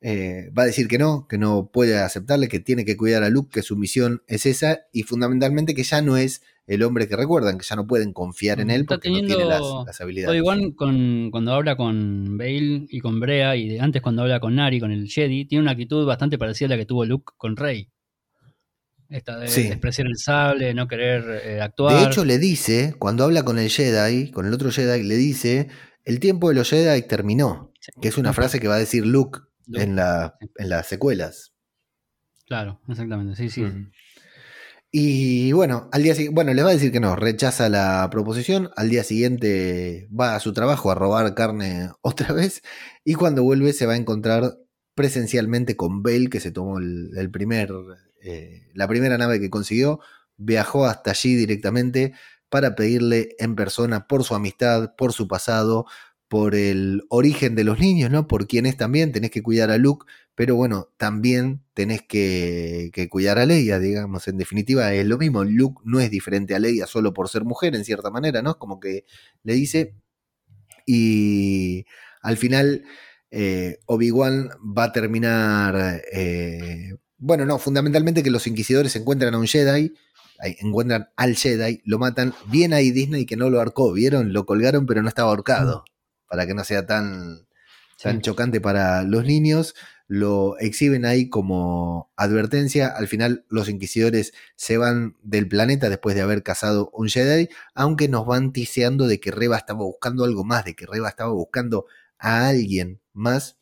Eh, va a decir que no, que no puede aceptarle, que tiene que cuidar a Luke, que su misión es esa, y fundamentalmente que ya no es el hombre que recuerdan, que ya no pueden confiar en él porque no tiene las, las habilidades. Obi-Wan con, cuando habla con Bale y con Brea, y antes cuando habla con Nari, con el Jedi, tiene una actitud bastante parecida a la que tuvo Luke con Rey. Esta de Sí. despreciar el sable, no querer eh, actuar. De hecho, le dice, cuando habla con el Jedi, con el otro Jedi, le dice, el tiempo de los Jedi terminó, Sí. que es una frase que va a decir Luke, Luke, en, la, en las secuelas. Claro, exactamente, sí, sí. Mm. Y bueno, al día siguiente, bueno, les va a decir que no, rechaza la proposición, al día siguiente va a su trabajo a robar carne <laughs> otra vez y cuando vuelve se va a encontrar presencialmente con Bale, que se tomó el, el primer, eh, la primera nave que consiguió, viajó hasta allí directamente para pedirle en persona por su amistad, por su pasado, por el origen de los niños, ¿no? Por quién es también, tenés que cuidar a Luke, pero bueno, también tenés que, que cuidar a Leia, digamos, en definitiva es lo mismo, Luke no es diferente a Leia solo por ser mujer, en cierta manera, ¿no? Como que le dice, y al final eh, Obi-Wan va a terminar, eh, bueno, no, fundamentalmente que los inquisidores encuentran a un Jedi, encuentran al Jedi, lo matan, bien ahí Disney que no lo arcó, ¿vieron? Lo colgaron pero no estaba ahorcado, para que no sea tan, tan chocante para los niños, lo exhiben ahí como advertencia, al final los inquisidores se van del planeta después de haber cazado un Jedi, aunque nos van tiseando de que Reba estaba buscando algo más, de que Reba estaba buscando a alguien más,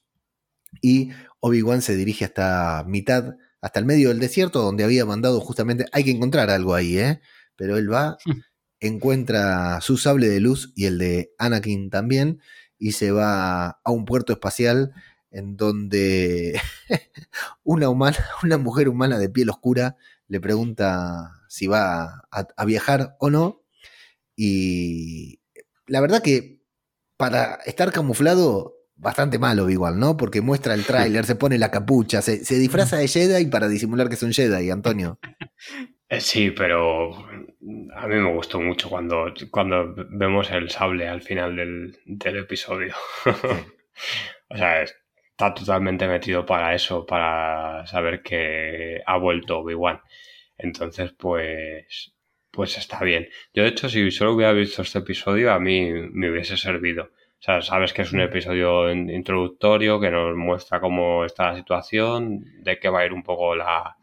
y Obi-Wan se dirige hasta mitad, hasta el medio del desierto, donde había mandado justamente. Hay que encontrar algo ahí, ¿eh? Pero él va, <laughs> encuentra su sable de luz y el de Anakin también, y se va a un puerto espacial en donde <laughs> una humana, <laughs> una mujer humana de piel oscura le pregunta si va a, viajar o no. Y la verdad que para estar camuflado, bastante malo igual, ¿no? Porque muestra el tráiler, se pone la capucha, se, disfraza de Jedi para disimular que es un Jedi, Antonio. <laughs> Eh, sí, pero a mí me gustó mucho cuando, cuando vemos el sable al final del, episodio. <laughs> o sea, está totalmente metido para eso, para saber que ha vuelto Obi-Wan. Entonces, pues, pues está bien. Yo, de hecho, si solo hubiera visto este episodio, a mí me hubiese servido. O sea, sabes que es un episodio introductorio que nos muestra cómo está la situación, de qué va a ir un poco la,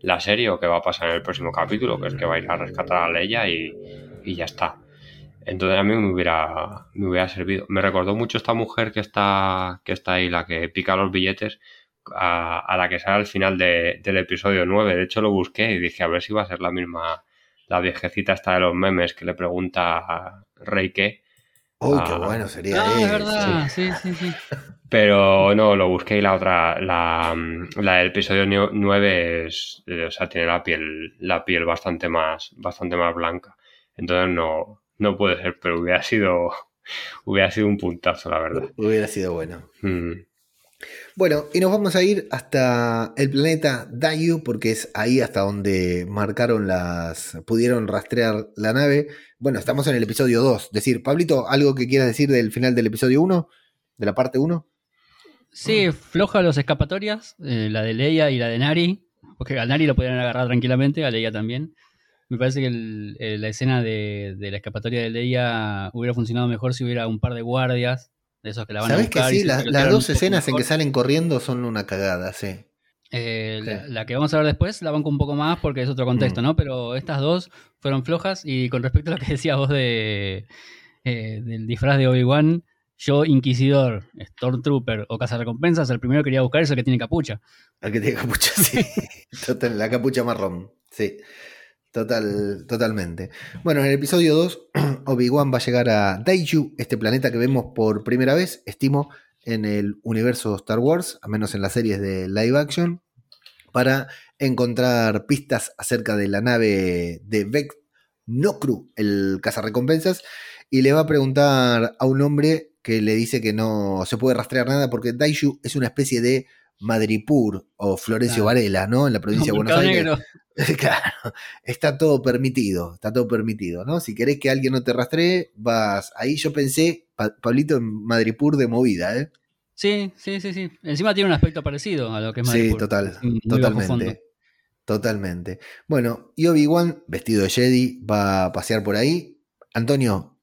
la serie o qué va a pasar en el próximo capítulo, que es que va a ir a rescatar a Leia y, y ya está. Entonces a mí me hubiera, me hubiera servido. Me recordó mucho esta mujer que está, que está ahí, la que pica los billetes, a, la que sale al final del episodio 9. De hecho, lo busqué y dije a ver si va a ser la misma, la viejecita esta de los memes que le pregunta a Rey qué. Uy, qué bueno sería. Ah, es verdad, sí, sí, sí. Pero no, lo busqué y la otra, la, la del episodio 9 es, o sea, tiene la piel, la piel bastante más, bastante más blanca. Entonces no, no puede ser, pero hubiera sido, <laughs> hubiera sido un puntazo, la verdad. Hubiera sido bueno. Mm. Bueno, y nos vamos a ir hasta el planeta Dayu, porque es ahí hasta donde marcaron las. pudieron rastrear la nave. Bueno, estamos en el episodio 2. Decir, Pablito, ¿algo que quieras decir del final del episodio 1? ¿De la parte 1? Sí, floja los escapatorias, eh, la de Leia y la de Nari, porque a Nari lo podían agarrar tranquilamente, a Leia también. Me parece que eh, la escena de, la escapatoria de Leia hubiera funcionado mejor si hubiera un par de guardias de esos que la van a buscar. que sí? las dos escenas en que salen corriendo son una cagada, sí. Eh, la, que vamos a ver después la banco un poco más porque es otro contexto, mm. ¿no? Pero estas dos fueron flojas y con respecto a lo que decías vos de, eh, del disfraz de Obi-Wan, yo, Inquisidor, Stormtrooper o Cazarrecompensas, el primero que quería buscar es el que tiene capucha. El que tiene capucha, <laughs> sí. la capucha marrón, sí. Total, totalmente. Bueno, en el episodio 2, <clears throat> Obi-Wan va a llegar a Daiju, este planeta que vemos por primera vez, estimo, en el universo Star Wars, a menos en las series de live action, para encontrar pistas acerca de la nave de Vec Nokru, el cazarrecompensas, y le va a preguntar a un hombre que le dice que no se puede rastrear nada porque Daiju es una especie de Madripur o Florencio Varela, ¿no? En la provincia de Buenos Aires. <laughs> claro, está todo permitido, está todo permitido, ¿no? Si querés que alguien no te rastree, vas. Ahí yo pensé, Pablito, en Madripur de movida, ¿eh? Sí, sí, sí, sí. Encima tiene un aspecto parecido a lo que es Madripur. Sí, total, totalmente. Totalmente. Bueno, y Obi-Wan, vestido de Jedi, va a pasear por ahí. Antonio,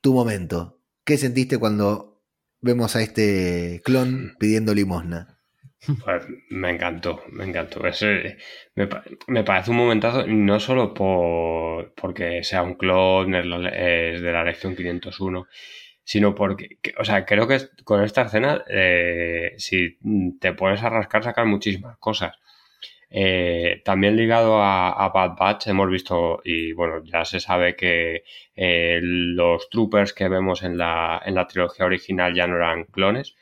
tu momento. ¿Qué sentiste cuando vemos a este clon pidiendo limosna? Pues me encantó, me encantó. me, parece un momentazo, no solo por, porque sea un clon, es de la lección 501, sino porque, o sea, creo que con esta escena, eh, si te pones a rascar, sacan muchísimas cosas. Eh, también ligado a, Bad Batch hemos visto, y bueno, ya se sabe que eh, los troopers que vemos en la, en la trilogía original ya no eran clones.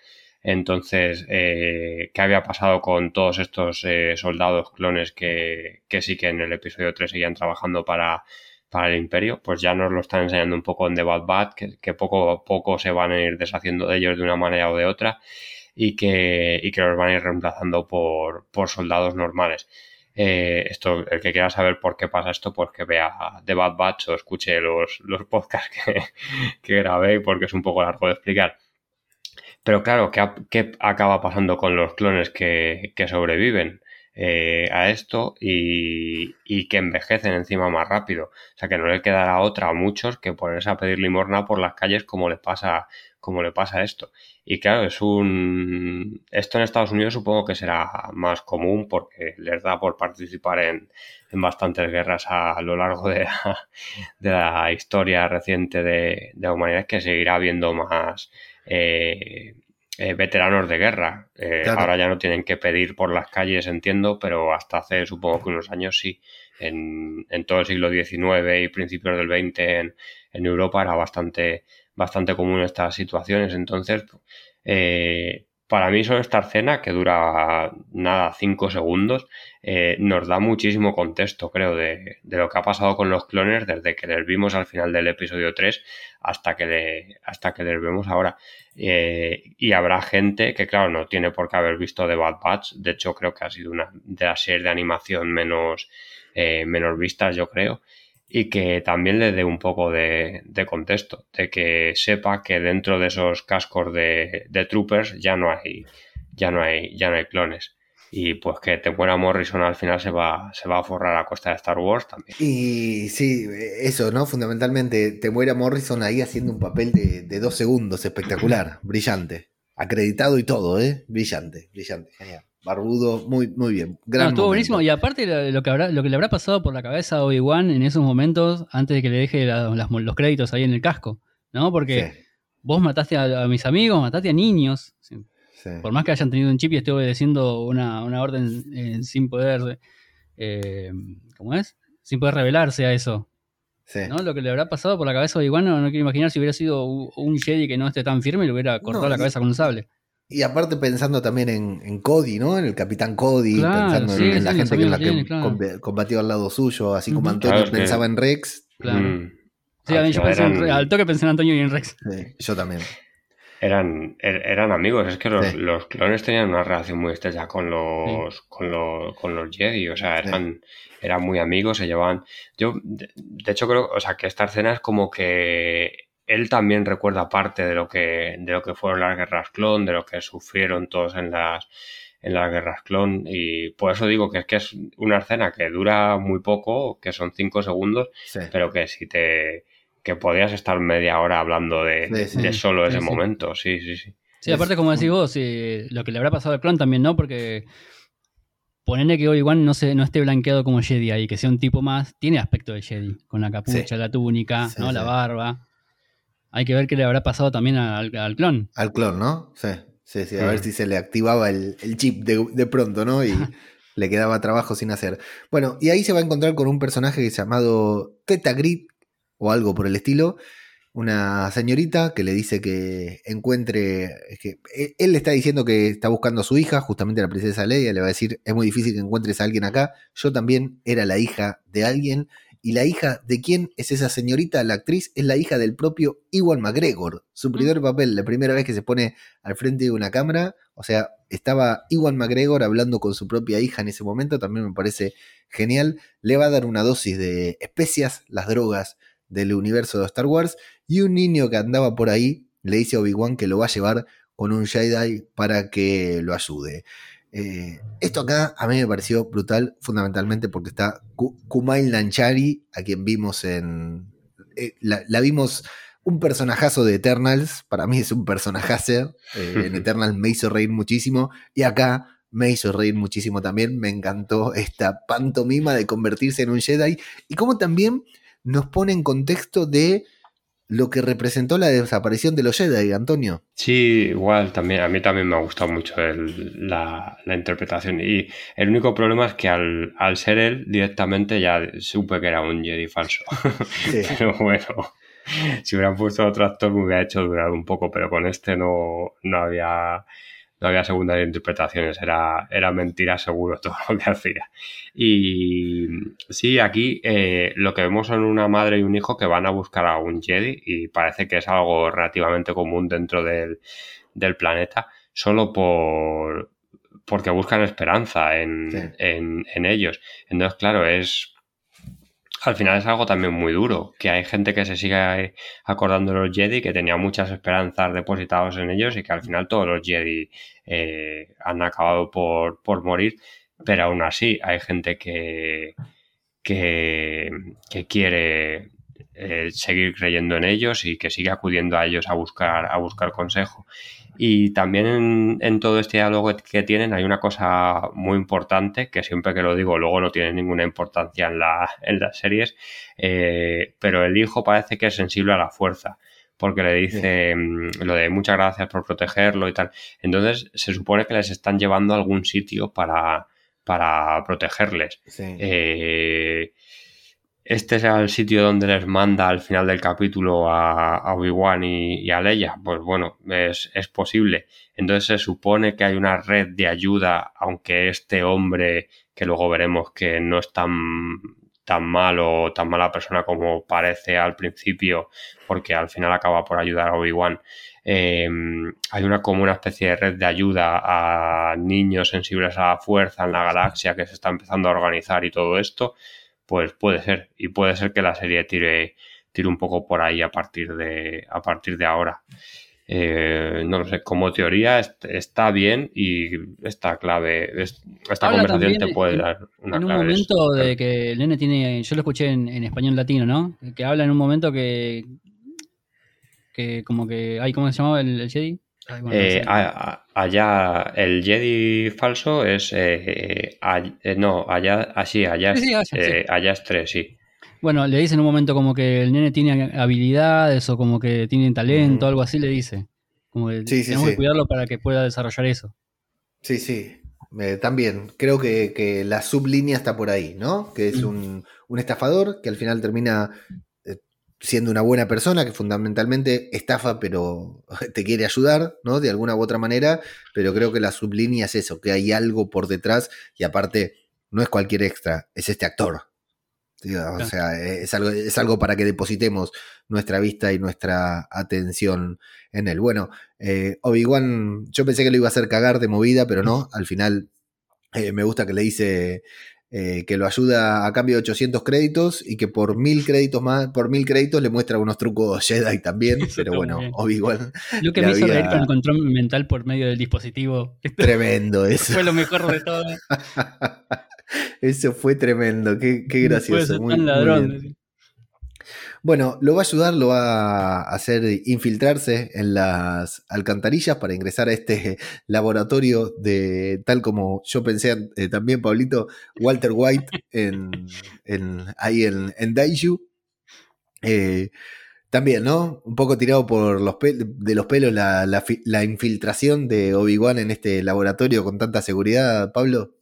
Entonces, eh, ¿qué había pasado con todos estos soldados clones que, sí que en el episodio 3 seguían trabajando para, para el imperio? Pues ya nos lo están enseñando un poco en The Bad que, que poco a poco se van a ir deshaciendo de ellos de una manera o de otra y que, y que los van a ir reemplazando por, por soldados normales. Eh, esto, el que quiera saber por qué pasa esto, pues que vea The Bad Batch o escuche los, los podcasts que, <laughs> que grabé, porque es un poco largo de explicar. Pero claro, ¿qué, qué acaba pasando con los clones que, que sobreviven? Eh, a esto y, y, que envejecen encima más rápido. O sea, que no le quedará otra a muchos que ponerse a pedir limorna por las calles como le pasa, como le pasa esto. Y claro, es un... Esto en Estados Unidos supongo que será más común porque les da por participar en, en bastantes guerras a, lo largo de la, de la historia reciente de, de, la humanidad que seguirá habiendo más... Eh, eh, veteranos de guerra. Eh, ahora ya no tienen que pedir por las calles, entiendo, pero hasta hace supongo que unos años sí. En, todo el siglo XIX y principios del XX en, en Europa era bastante, bastante común estas situaciones. Entonces, eh, para mí solo esta escena, que dura nada, cinco segundos, eh, nos da muchísimo contexto, creo, de, lo que ha pasado con los clones desde que les vimos al final del episodio 3 hasta que, le, hasta que les vemos ahora. Eh, y habrá gente que, claro, no tiene por qué haber visto The Bad Batch. De hecho, creo que ha sido una de las series de animación menos, eh, menos vistas, yo creo y que también le dé un poco de, contexto, de que sepa que dentro de esos cascos de, troopers ya no hay, ya no hay, ya no hay clones. Y pues que Temuera Morrison al final se va, se va a forrar a costa de Star Wars también. Y sí, eso, ¿no? Fundamentalmente, Temuera Morrison ahí haciendo un papel de, de dos segundos, espectacular, brillante. Acreditado y todo, ¿eh? Brillante, brillante, genial barbudo, muy, muy bien. Gran estuvo buenísimo. Y aparte lo que, habrá, lo que le habrá pasado por la cabeza a Obi-Wan en esos momentos, antes de que le deje los créditos ahí en el casco, ¿no? Porque vos mataste a, mis amigos, mataste a niños. Por más que hayan tenido un chip y esté obedeciendo una, orden eh, sin poder, eh, ¿cómo es? Sin poder revelarse a eso. ¿no? Lo que le habrá pasado por la cabeza a Obi-Wan, no, quiero imaginar si hubiera sido un Jedi que no esté tan firme y le hubiera cortado la cabeza con un sable. Y aparte pensando también en, Cody, ¿no? En el capitán Cody, pensando en, la gente que, la que combatió al lado suyo, así como Antonio pensaba en Rex. Claro. Mm. Sí, a mí yo pensé en, al toque pensé en Antonio y en Rex. yo también. Eran, er, eran amigos, es que los, clones tenían una relación muy estrecha con los, con los, con los Jedi, o sea, eran, eran muy amigos, se llevaban. Yo, de, de hecho, creo, o sea, que esta escena es como que él también recuerda parte de lo que, de lo que fueron las guerras clon, de lo que sufrieron todos en las, en las guerras clon. Y por eso digo que es que es una escena que dura muy poco, que son cinco segundos, pero que si te que podías estar media hora hablando de, solo ese momento. Sí, sí, sí. Sí, aparte, como decís vos, lo que le habrá pasado al clon también, ¿no? Porque ponerle que igual no, se, no esté blanqueado como Jedi ahí, que sea un tipo más, tiene aspecto de Jedi, con la capucha, la túnica, ¿no? La barba. Hay que ver qué le habrá pasado también al, clon. Al clon, ¿no? Sí, sí, sí. A ver si se le activaba el, chip de, pronto, ¿no? Y <laughs> le quedaba trabajo sin hacer. Bueno, y ahí se va a encontrar con un personaje llamado Teta Grit o algo por el estilo. Una señorita que le dice que encuentre. que e, él le está diciendo que está buscando a su hija, justamente a la princesa Leia. Le va a decir: Es muy difícil que encuentres a alguien acá. Yo también era la hija de alguien y la hija de quién es esa señorita, la actriz, es la hija del propio Iwan McGregor. Su primer papel, la primera vez que se pone al frente de una cámara. O sea, estaba Iwan McGregor hablando con su propia hija en ese momento. También me parece genial. Le va a dar una dosis de especias, las drogas del universo de Star Wars. Y un niño que andaba por ahí le dice a Obi-Wan que lo va a llevar con un Jedi para que lo ayude. Eh, esto acá a mí me pareció brutal, fundamentalmente porque está Kumail Nanchari, a quien vimos en. Eh, la, vimos un personajazo de Eternals, para mí es un personajazo. Eh, en <laughs> Eternals me hizo reír muchísimo, y acá me hizo reír muchísimo también. Me encantó esta pantomima de convertirse en un Jedi, y como también nos pone en contexto de lo que representó la desaparición de los Jedi, Antonio. Sí, igual, también, a mí también me ha gustado mucho la, interpretación. Y el único problema es que al, ser él directamente ya supe que era un Jedi falso. <laughs> pero bueno, si hubieran puesto otro actor me hubiera hecho durar un poco, pero con este no, no había no había segundas interpretaciones, era, era mentira seguro todo lo que hacía. Y sí, aquí eh, lo que vemos son una madre y un hijo que van a buscar a un Jedi y parece que es algo relativamente común dentro del, planeta, solo por porque buscan esperanza en, en ellos. Entonces, claro, es al final es algo también muy duro, que hay gente que se sigue acordando de los Jedi, que tenía muchas esperanzas depositadas en ellos y que al final todos los Jedi eh, han acabado por, morir, pero aún así hay gente que, que, quiere eh, seguir creyendo en ellos y que sigue acudiendo a ellos a buscar, a buscar consejo. Y también en, todo este diálogo que tienen hay una cosa muy importante, que siempre que lo digo luego no tiene ninguna importancia en, la, en las series, eh, pero el hijo parece que es sensible a la fuerza, porque le dice mm, lo de muchas gracias por protegerlo y tal. Entonces se supone que les están llevando a algún sitio para, para protegerles. Eh, este es el sitio donde les manda al final del capítulo a, Obi-Wan y, a Leia. Pues bueno, es, es, posible. Entonces se supone que hay una red de ayuda, aunque este hombre, que luego veremos que no es tan, tan malo o tan mala persona como parece al principio, porque al final acaba por ayudar a Obi-Wan. Em, hay una como una especie de red de ayuda a niños sensibles a la fuerza en la galaxia que se está empezando a organizar y todo esto pues puede ser. Y puede ser que la serie tire, tire un poco por ahí a partir de, a partir de ahora. Eh, no lo sé, como teoría está bien y esta clave, esta conversación te puede dar una En un momento de que el nene tiene, yo lo escuché en, español latino, ¿no? Que habla en un momento que, que como que, ay, ¿cómo se llamaba el, el Jedi? Eh, allá el Jedi falso es eh, eh, no allá así allá, allá es tres sí. Bueno le dice en un momento como que el nene tiene habilidades o como que tiene talento algo así le dice. Como que tenemos que cuidarlo para que pueda desarrollar eso. Sí sí. También creo que, la sublínea está por ahí no que es un, un estafador que al final termina siendo una buena persona que fundamentalmente estafa, pero <laughs> te quiere ayudar, ¿no? De alguna u otra manera, pero creo que la sublínea es eso, que hay algo por detrás y aparte no es cualquier extra, es este actor. O sea, es algo, es algo para que depositemos nuestra vista y nuestra atención en él. Bueno, eh, Obi-Wan, yo pensé que lo iba a hacer cagar de movida, pero no, <laughs> al final eh, me gusta que le dice eh, que lo ayuda a cambio de 800 créditos y que por mil créditos más, por mil créditos le muestra unos trucos Jedi también, pero bueno, Obi-Wan. Lo que me hizo reír con el control mental por medio del dispositivo. <laughs> Tremendo eso. Fue lo mejor de todo. <laughs> eso fue tremendo, qué, qué gracioso. Muy, ladrón. Bueno, lo va a ayudar, lo va a hacer infiltrarse en las alcantarillas para ingresar a este <laughs> laboratorio de, tal como yo pensé eh, también, Pablito, Walter White en, ahí en, en. Eh, también, ¿no? Un poco tirado por los de los pelos la, la infiltración de Obi-Wan en este laboratorio con tanta seguridad, Pablo.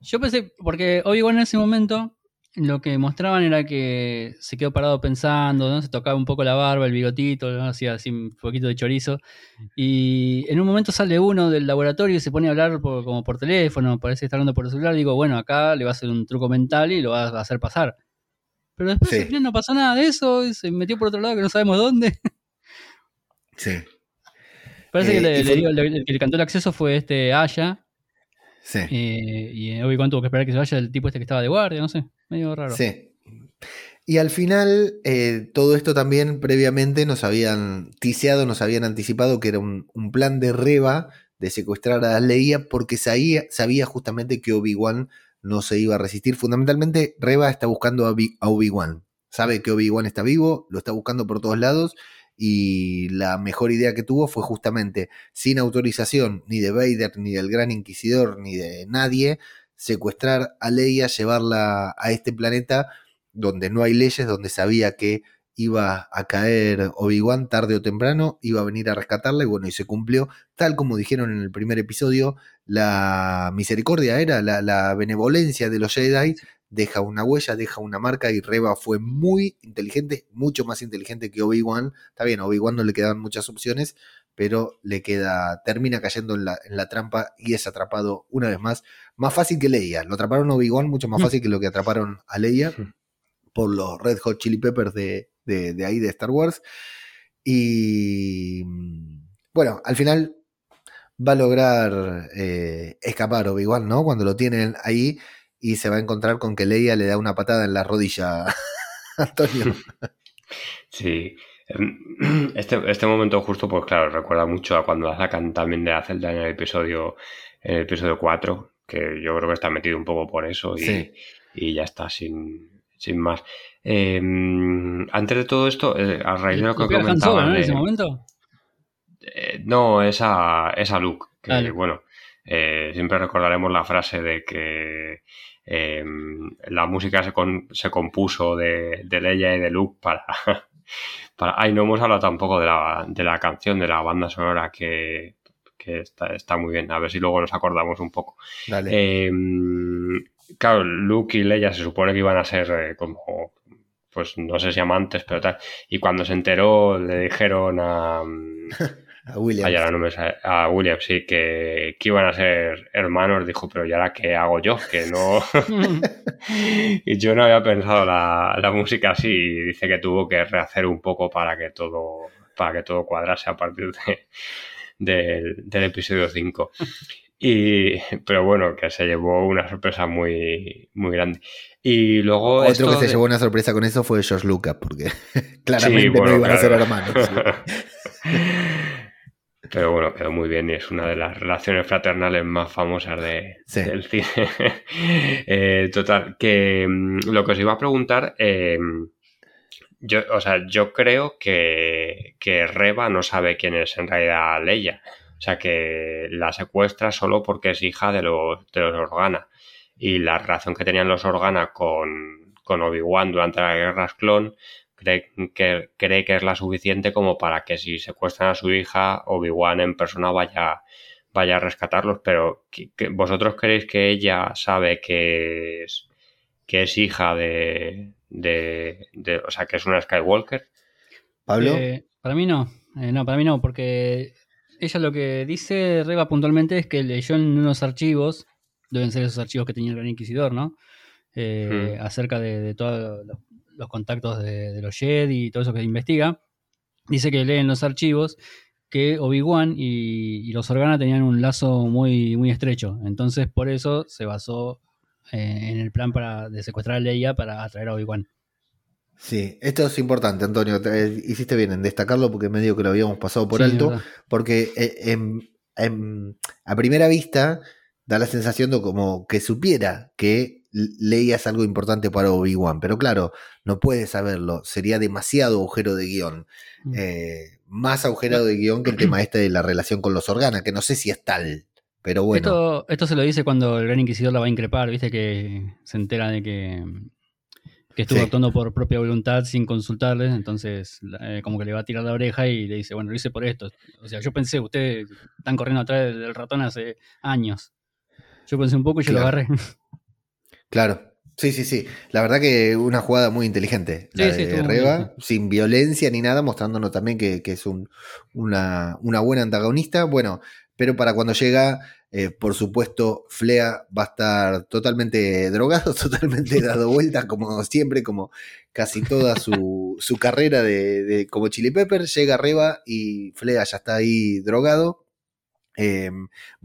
Yo pensé, porque Obi-Wan en ese momento lo que mostraban era que se quedó parado pensando, ¿no? se tocaba un poco la barba, el bigotito, ¿no? hacía así un poquito de chorizo. Y en un momento sale uno del laboratorio y se pone a hablar como por teléfono, parece estar hablando por el celular. Digo, bueno, acá le va a hacer un truco mental y lo va a hacer pasar. Pero después al final no pasó nada de eso, y se metió por otro lado que no sabemos dónde. <laughs> Sí. Parece que eh, el que le cantó el acceso fue este Aya, Sí. Eh, y Obi-Wan tuvo que esperar que se vaya el tipo este que estaba de guardia, no sé, medio raro. Sí. Y al final, eh, todo esto también previamente nos habían tiseado, nos habían anticipado que era un, plan de Reba de secuestrar a Leia porque sabía, sabía justamente que Obi-Wan no se iba a resistir. Fundamentalmente, Reba está buscando a Obi-Wan. Sabe que Obi-Wan está vivo, lo está buscando por todos lados y la mejor idea que tuvo fue justamente, sin autorización ni de Vader, ni del Gran Inquisidor, ni de nadie, secuestrar a Leia, llevarla a este planeta donde no hay leyes, donde sabía que iba a caer Obi-Wan tarde o temprano, iba a venir a rescatarla y bueno, y se cumplió, tal como dijeron en el primer episodio, la misericordia era, la, la benevolencia de los Jedi deja una huella, deja una marca y Reba fue muy inteligente, mucho más inteligente que Obi-Wan. Está bien, a Obi-Wan no le quedan muchas opciones, pero le queda, termina cayendo en la, en la, trampa y es atrapado una vez más. Más fácil que Leia. Lo atraparon a Obi-Wan mucho más mm. fácil que lo que atraparon a Leia por los Red Hot Chili Peppers de, de, ahí de Star Wars. Y bueno, al final va a lograr eh, escapar Obi-Wan, ¿no? Cuando lo tienen ahí y se va a encontrar con que Leia le da una patada en la rodilla a <laughs> Antonio. Sí. Em, <clears throat> este, este momento justo, pues claro, recuerda mucho a cuando la sacan también de la celda en el episodio, en el episodio 4, que yo creo que está metido un poco por eso y, y ya está, sin, sin más. Em, antes de todo esto, eh, a raíz de lo que comentaba... ¿no? en ese momento? Eh, no, esa, esa Luke, que bueno, eh, siempre recordaremos la frase de que em, la música se, se compuso de, de, Leia y de Luke para, <laughs> Para... Ay, no hemos hablado tampoco de la, de la canción, de la banda sonora que, que está, está, muy bien. A ver si luego nos acordamos un poco. Dale. Eh, claro, Luke y Leia se supone que iban a ser eh, como, pues no sé si amantes, pero tal. Y cuando se enteró, le dijeron a. <laughs> a William. Ay, ahora no me sale- a sí, que, que iban a ser hermanos. Dijo, pero ¿y ahora qué hago yo? Que no. <laughs> <laughs> y yo no había pensado la, la música así. Y dice que tuvo que rehacer un poco para que todo, para que todo cuadrase a partir de, del, del episodio 5. Y, pero bueno, que se llevó una sorpresa muy, muy grande. Y luego. Otro esto que se de- llevó una sorpresa con eso fue Josh Lucas, porque <laughs> claramente Sí, bueno, no iban a ser claro. hermanos. Pero bueno, quedó muy bien y es una de las relaciones fraternales más famosas de, Sí. del cine. <laughs> Eh, total, que mm, lo que os iba a preguntar, eh, yo, o sea, yo creo que, que Reba no sabe quién es en realidad Leia. O sea, que la secuestra solo porque es hija de los, de los Organa. Y la relación que tenían los Organa con, con Obi-Wan durante las guerras clon cree que, cree que es la suficiente como para que si secuestran a su hija, Obi-Wan en persona vaya, vaya a rescatarlos. Pero ¿que- que ¿vosotros creéis que ella sabe que es, que es hija de, de, de- O sea, que es una Skywalker? Pablo, Eh, para mí no, Eh, no, para mí no, porque ella lo que dice Reba puntualmente es que leyó en unos archivos, deben ser esos archivos que tenía el Gran Inquisidor, ¿no? Eh, Hmm. Acerca de, de todos los, los contactos de, de los Jedi y todo eso que investiga. Dice que lee en los archivos que Obi-Wan y, y los Organa tenían un lazo muy, muy estrecho. Entonces, por eso se basó eh, en el plan para, de secuestrar a Leia para atraer a Obi-Wan. sí, esto es importante, Antonio. te- hiciste bien en destacarlo porque medio que lo habíamos pasado por Sí, alto. verdad. porque eh, en- en- a primera vista da la sensación de como que supiera que Leia es algo importante para Obi-Wan, pero claro, no puede saberlo, sería demasiado agujero de guion. Mm. Eh, más agujero de guion que el tema <clears throat> este de la relación con los Organa, que no sé si es tal, pero bueno. Esto, esto se lo dice cuando el Gran Inquisidor la va a increpar, viste que se entera de que, que estuvo Sí. actuando por propia voluntad sin consultarles, entonces eh, como que le va a tirar la oreja y le dice, bueno, lo hice por esto. O sea, yo pensé, ustedes están corriendo atrás del, ratón hace años. Yo pensé un poco y yo lo agarré. Claro. Sí, sí, sí. La verdad que una jugada muy inteligente. La Sí, sí, de Reba, sin violencia ni nada, mostrándonos también que, que es un- una, una buena antagonista. Bueno, pero para cuando llega, eh, por supuesto, Flea va a estar totalmente drogado, <laughs> totalmente dado vuelta, como siempre, como casi toda su, su carrera de, de- como Chili Pepper. Llega Reba y Flea ya está ahí drogado. Eh,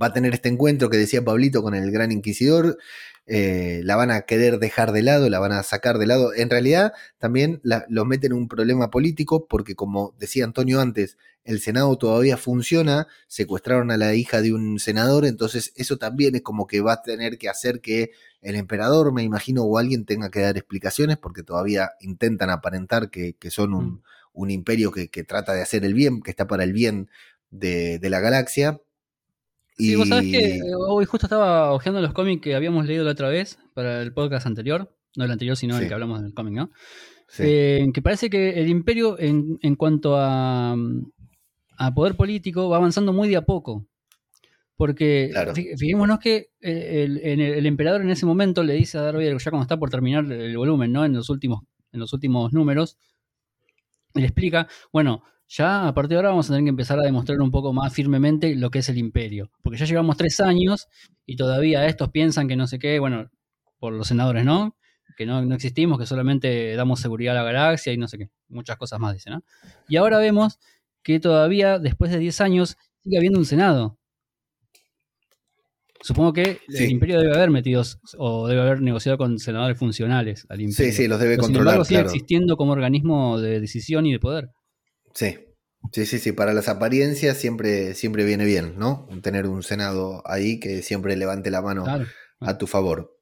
va a tener este encuentro que decía Pablito con el Gran Inquisidor. Eh, la van a querer dejar de lado, la van a sacar de lado. En realidad, también la- los meten en un problema político porque, como decía Antonio antes, el Senado todavía funciona, secuestraron a la hija de un senador, entonces eso también es como que va a tener que hacer que el emperador, me imagino, o alguien tenga que dar explicaciones porque todavía intentan aparentar que, que son un, Mm. un imperio que, que trata de hacer el bien, que está para el bien de, de la galaxia. Sí, vos sabés que eh, hoy justo estaba hojeando los cómics que habíamos leído la otra vez para el podcast anterior. No el anterior, sino Sí. el que hablamos del cómic, ¿no? sí. Eh, que parece que el imperio en, en cuanto a, a poder político va avanzando muy de a poco. Porque Claro. fi- fijémonos que eh, el, el- el emperador en ese momento le dice a Darth Vader, ya cuando está por terminar el volumen, ¿no? En los últimos, en los últimos números, le explica, bueno, ya a partir de ahora vamos a tener que empezar a demostrar un poco más firmemente lo que es el imperio. Porque ya llevamos tres años y todavía estos piensan que no sé qué, bueno, por los senadores, ¿no? Que no, no existimos, que solamente damos seguridad a la galaxia y no sé qué. Muchas cosas más, dice, ¿no? Y ahora vemos que todavía, después de 10 años, sigue habiendo un senado. Supongo que Sí. el imperio debe haber metidos o debe haber negociado con senadores funcionales al imperio. Sí, sí, los debe Pero, sin controlar, embargo, sigue existiendo como organismo de decisión y de poder. Sí. Sí, sí, sí, para las apariencias siempre, siempre viene bien, ¿no? Tener un Senado ahí que siempre levante la mano Claro. a tu favor.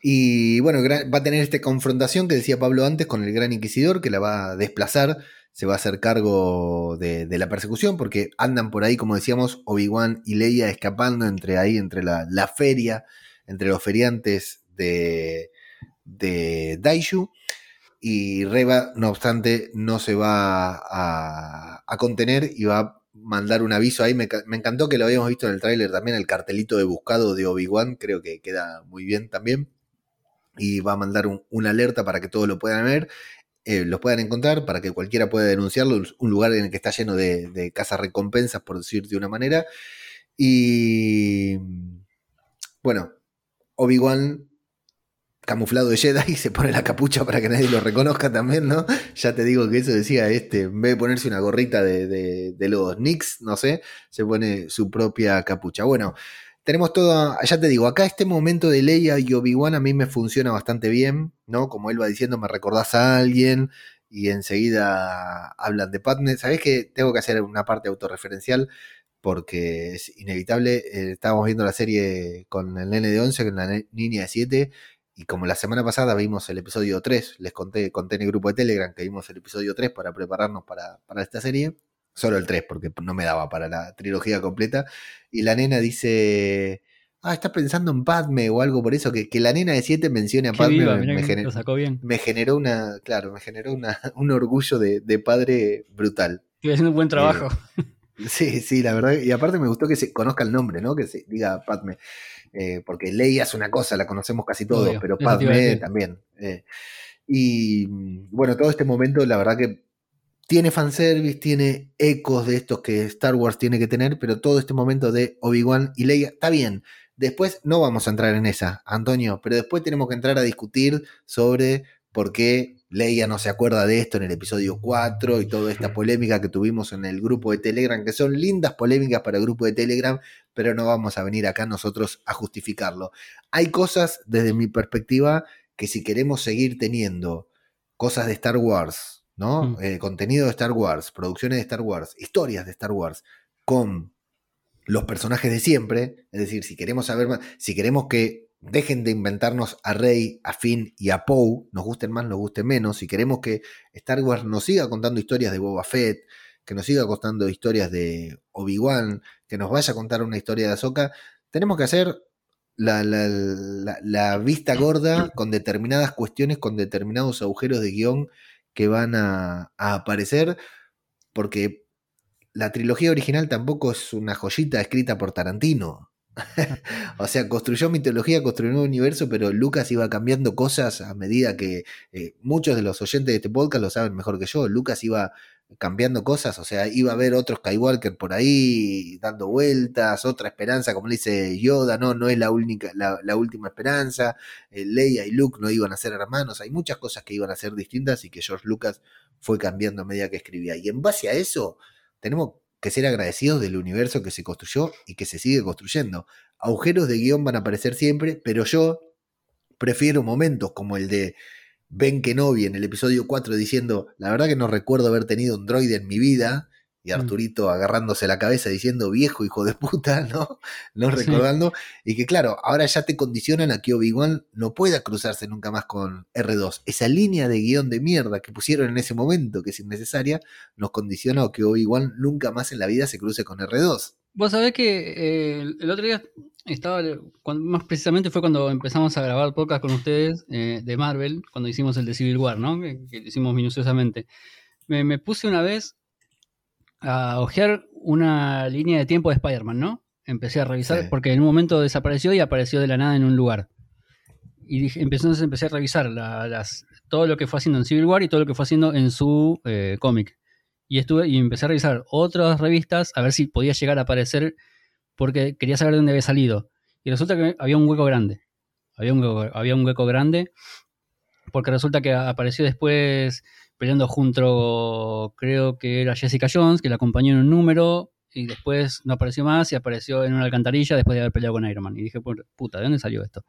Y bueno, va a tener esta confrontación que decía Pablo antes con el Gran Inquisidor, que la va a desplazar, se va a hacer cargo de, de la persecución, porque andan por ahí, como decíamos, Obi-Wan y Leia escapando entre ahí, entre la, la feria, entre los feriantes de, de Daishu. Y Reba, no obstante, no se va a, contener y va a mandar un aviso ahí. Me, encantó que lo habíamos visto en el tráiler también, el cartelito de buscado de Obi-Wan, creo que queda muy bien también. Y va a mandar un, una alerta para que todos lo puedan ver, eh, los puedan encontrar, para que cualquiera pueda denunciarlo. Un lugar en el que está lleno de, de casas recompensas, por decir de una manera. Y bueno, Obi-Wan camuflado de Jedi <laughs> y se pone la capucha para que nadie lo reconozca también, ¿no? Ya te digo que eso decía este, en vez de ponerse una gorrita de, de, los Knicks, no sé, se pone su propia capucha. Bueno, tenemos todo, ya te digo, acá este momento de Leia y Obi-Wan a mí me funciona bastante bien, ¿no? Como él va diciendo, me recordás a alguien y enseguida hablan de Padme. ¿Sabés que tengo que hacer una parte autorreferencial? Porque es inevitable. Eh, estábamos viendo la serie con el nene de 11, con la niña de 7, y como la semana pasada vimos el episodio 3, les conté, conté en el grupo de Telegram que vimos el episodio 3 para prepararnos para, para esta serie. Solo el 3, porque no me daba para la trilogía completa. Y la nena dice. Ah, está pensando en Padme o algo por eso, que, que la nena de 7 mencione a Qué Padme. viva, me, generó, lo sacó bien. me generó una. Claro, me generó una, <laughs> un orgullo de, de padre brutal. Estoy haciendo un buen trabajo. Sí, sí, la verdad. Y aparte me gustó que se conozca el nombre, ¿no? Que se diga Padme. Eh, porque Leia es una cosa, la conocemos casi todos, Obvio, pero Padme también. eh. Y mm, bueno, todo este momento, la verdad que tiene fanservice, tiene ecos de estos que Star Wars tiene que tener, pero todo este momento de Obi-Wan y Leia está bien. Después no vamos a entrar en esa, Antonio, pero después tenemos que entrar a discutir sobre por qué Leia no se acuerda de esto en el episodio 4 y toda esta polémica que tuvimos en el grupo de Telegram, que son lindas polémicas para el grupo de Telegram, pero no vamos a venir acá nosotros a justificarlo. Hay cosas, desde mi perspectiva, que si queremos seguir teniendo cosas de Star Wars, ¿no? Mm. Eh, contenido de Star Wars, producciones de Star Wars, historias de Star Wars, con los personajes de siempre, es decir, si queremos saber más, si queremos que dejen de inventarnos a Rey, a Finn y a Poe, nos gusten más, nos gusten menos, si queremos que Star Wars nos siga contando historias de Boba Fett, que nos siga contando historias de Obi-Wan, que nos vaya a contar una historia de Ahsoka, tenemos que hacer la, vista gorda con determinadas cuestiones, con determinados agujeros de guion que van a, a aparecer, porque la trilogía original tampoco es una joyita escrita por Tarantino. <laughs> o sea, construyó mitología, construyó un universo, pero Lucas iba cambiando cosas a medida que eh, muchos de los oyentes de este podcast lo saben mejor que yo. Lucas iba cambiando cosas, o sea, iba a haber otro Skywalker por ahí dando vueltas, otra esperanza, como dice Yoda, no, no es la única, la, la última esperanza. Eh, Leia y Luke no iban a ser hermanos, hay muchas cosas que iban a ser distintas y que George Lucas fue cambiando a medida que escribía. Y en base a eso, tenemos que ser agradecidos del universo que se construyó y que se sigue construyendo. Agujeros de guion van a aparecer siempre, pero yo prefiero momentos como el de Ben Kenobi en el episodio 4 diciendo, la verdad que no recuerdo haber tenido un droide en mi vida, y Mm. Arturito agarrándose la cabeza diciendo, viejo hijo de puta, <laughs> ¿no? No Sí. recordando, y que claro, ahora ya te condicionan a que Obi-Wan no pueda cruzarse nunca más con R2. Esa línea de guion de mierda que pusieron en ese momento, que es innecesaria, nos condiciona a que Obi-Wan nunca más en la vida se cruce con R2. Vos sabés que eh, el el otro día estaba, cuando- más precisamente fue cuando empezamos a grabar podcast con ustedes eh, de Marvel, cuando hicimos el de Civil War, ¿no? Que, que lo hicimos minuciosamente. Me, me puse una vez a ojear una línea de tiempo de Spider-Man, ¿no? Empecé a revisar, Sí. porque en un momento desapareció y apareció de la nada en un lugar. Y dije, empecé, entonces empecé a revisar la- las, todo lo que fue haciendo en Civil War y todo lo que fue haciendo en su eh, cómic. Y estuve y empecé a revisar otras revistas a ver si podía llegar a aparecer porque quería saber de dónde había salido. Y resulta que había un hueco grande. Había un hueco, había un hueco grande porque resulta que apareció después peleando junto, creo que era Jessica Jones, que la acompañó en un número y después no apareció más y apareció en una alcantarilla después de haber peleado con Iron Man. Y dije, puta, ¿de dónde salió esto?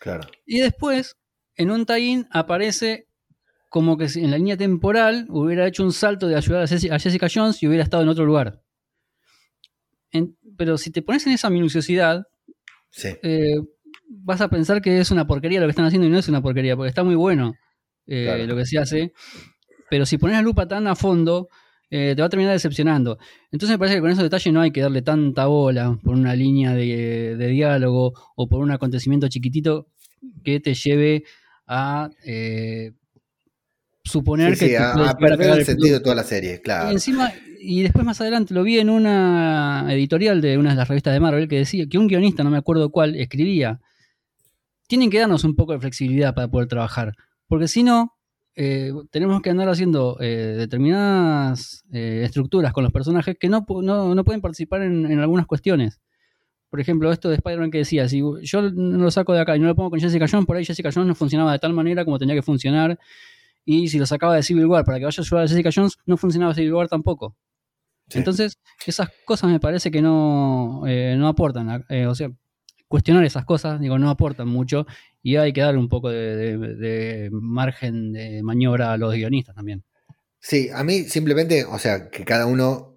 Claro. Y después, en un tie aparece como que en la línea temporal hubiera hecho un salto de ayudar a Jessica, a Jessica Jones y hubiera estado en otro lugar. En- pero si te pones en esa minuciosidad, Sí. eh, vas a pensar que es una porquería lo que están haciendo y no es una porquería, porque está muy bueno eh, Claro. lo que se hace. Pero si pones la lupa tan a fondo, eh, te va a terminar decepcionando. Entonces me parece que con esos detalles no hay que darle tanta bola por una línea de, de diálogo o por un acontecimiento chiquitito que te lleve a eh, suponer Sí, que... sí, a, perder el sentido de toda la serie, claro. Y encima, y después más adelante lo vi en una editorial de una de las revistas de Marvel que decía que un guionista, no me acuerdo cuál, escribía, tienen que darnos un poco de flexibilidad para poder trabajar, porque si no, eh, tenemos que andar haciendo eh, determinadas eh, estructuras con los personajes que no, no, no pueden participar en, en algunas cuestiones. Por ejemplo, esto de Spider-Man que decía, si yo no lo saco de acá y no lo pongo con Jessica Jones, por ahí Jessica Jones no funcionaba de tal manera como tenía que funcionar. Y si lo sacaba de Civil War para que vaya a ayudar a Jessica Jones, no funcionaba Civil War tampoco. Sí. Entonces, esas cosas me parece que no, eh, no aportan. eh, o sea, cuestionar esas cosas, digo, no aportan mucho y hay que darle un poco de, de- de margen de maniobra a los guionistas también. Sí, a mí simplemente, o sea, que cada uno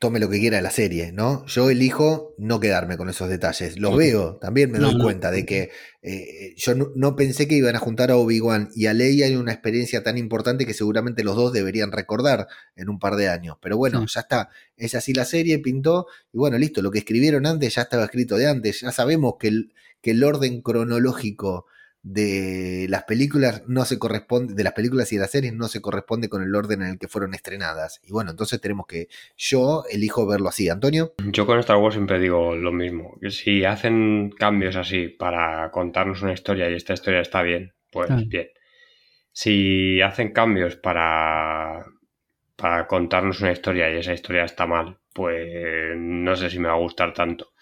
tome lo que quiera de la serie, ¿no? Yo elijo no quedarme con esos detalles. Los veo, también me No, doy no. cuenta de que eh, yo no, no pensé que iban a juntar a Obi-Wan y a Leia en una experiencia tan importante que seguramente los dos deberían recordar en un par de años. Pero bueno, Sí. ya está. Es así la serie, pintó, y bueno, listo, lo que escribieron antes ya estaba escrito de antes. Ya sabemos que el, que el orden cronológico de las películas no se corresponde, de las películas y de las series no se corresponde con el orden en el que fueron estrenadas. Y bueno, entonces tenemos que, yo elijo verlo así. Antonio, Yo con Star Wars siempre digo lo mismo. que Si hacen cambios así para contarnos una historia y esta historia está bien, pues bien. Si hacen cambios para, para contarnos una historia y esa historia está mal, pues no sé si me va a gustar tanto.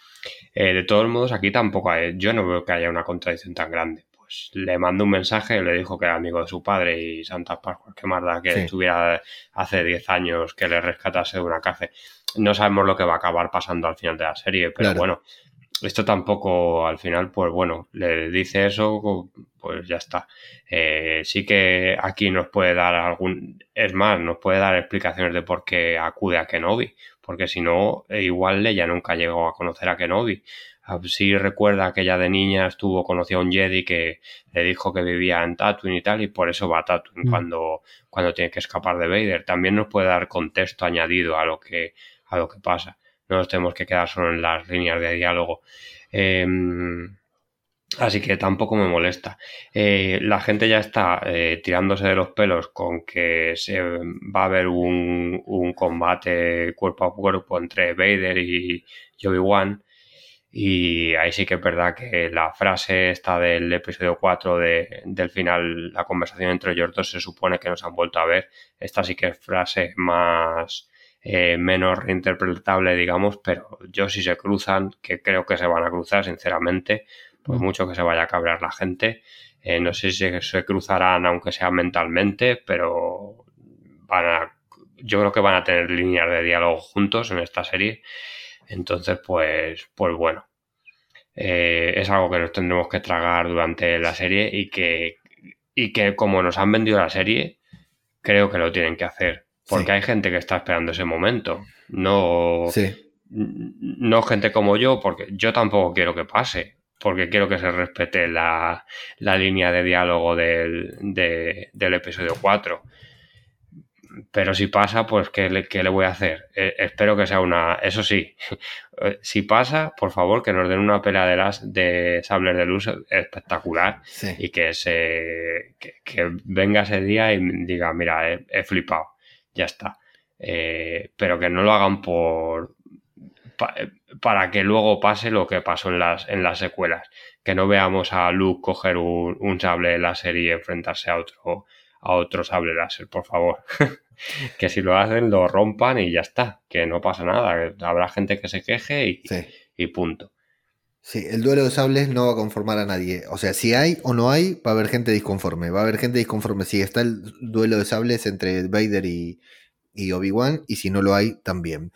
Eh, de todos modos, aquí tampoco hay, yo no veo que haya una contradicción tan grande. Pues le mandó un mensaje, le dijo que era amigo de su padre y Santa Pascua, que más da que Sí. estuviera hace 10 años que le rescatase de una cárcel. No sabemos lo que va a acabar pasando al final de la serie, pero Claro. bueno, esto tampoco al final, pues bueno, le dice eso, pues ya está. Eh, sí que aquí nos puede dar algún, es más, nos puede dar explicaciones de por qué acude a Kenobi, porque si no, eh, igual ella nunca llegó a conocer a Kenobi. Sí recuerda que ella de niña estuvo, conoció a un Jedi que le dijo que vivía en Tatooine y tal, y por eso va a Tatooine Mm. cuando, cuando tiene que escapar de Vader. También nos puede dar contexto añadido a lo que, a lo que pasa. No nos tenemos que quedar solo en las líneas de diálogo. Em, Así que tampoco me molesta. Eh, la gente ya está eh, tirándose de los pelos con que se va a haber un, un combate cuerpo a cuerpo entre Vader y y Obi-Wan. Y ahí sí que es verdad que la frase esta del episodio 4 de- del final, la conversación entre ellos dos, se supone que nos han vuelto a ver. Esta sí que es frase más eh, menos reinterpretable, digamos, pero yo si se cruzan, que creo que se van a cruzar, sinceramente, por mucho que se vaya a cabrear la gente. Eh, no sé si se, se cruzarán, aunque sea mentalmente, pero van a, yo creo que van a tener líneas de diálogo juntos en esta serie. Entonces, pues, pues bueno, eh, es algo que nos tendremos que tragar durante la serie y que, y que como nos han vendido la serie, creo que lo tienen que hacer. Porque Sí. hay gente que está esperando ese momento. No, sí. no gente como yo, porque yo tampoco quiero que pase, porque quiero que se respete la, la línea de diálogo del, de- del episodio 4. Pero si pasa, pues ¿qué le, qué le voy a hacer? Eh, espero que sea una... Eso sí, <laughs> eh, si pasa, por favor, que nos den una pelea de, las, de sables de luz espectacular Sí. y que se que, que venga ese día y diga, mira, he, he flipado, ya está. Eh, pero que no lo hagan por pa- para que luego pase lo que pasó en las, en las secuelas. Que no veamos a Luke coger un, un sable láser y enfrentarse a otro, a otro sable láser, por favor. <laughs> que si lo hacen, lo rompan y ya está. Que no pasa nada. Habrá gente que se queje y, Sí. y punto. Sí, el duelo de sables no va a conformar a nadie. O sea, si hay o no hay, va a haber gente disconforme. Va a haber gente disconforme si está el duelo de sables entre Vader y, y Obi-Wan, y si no lo hay, también.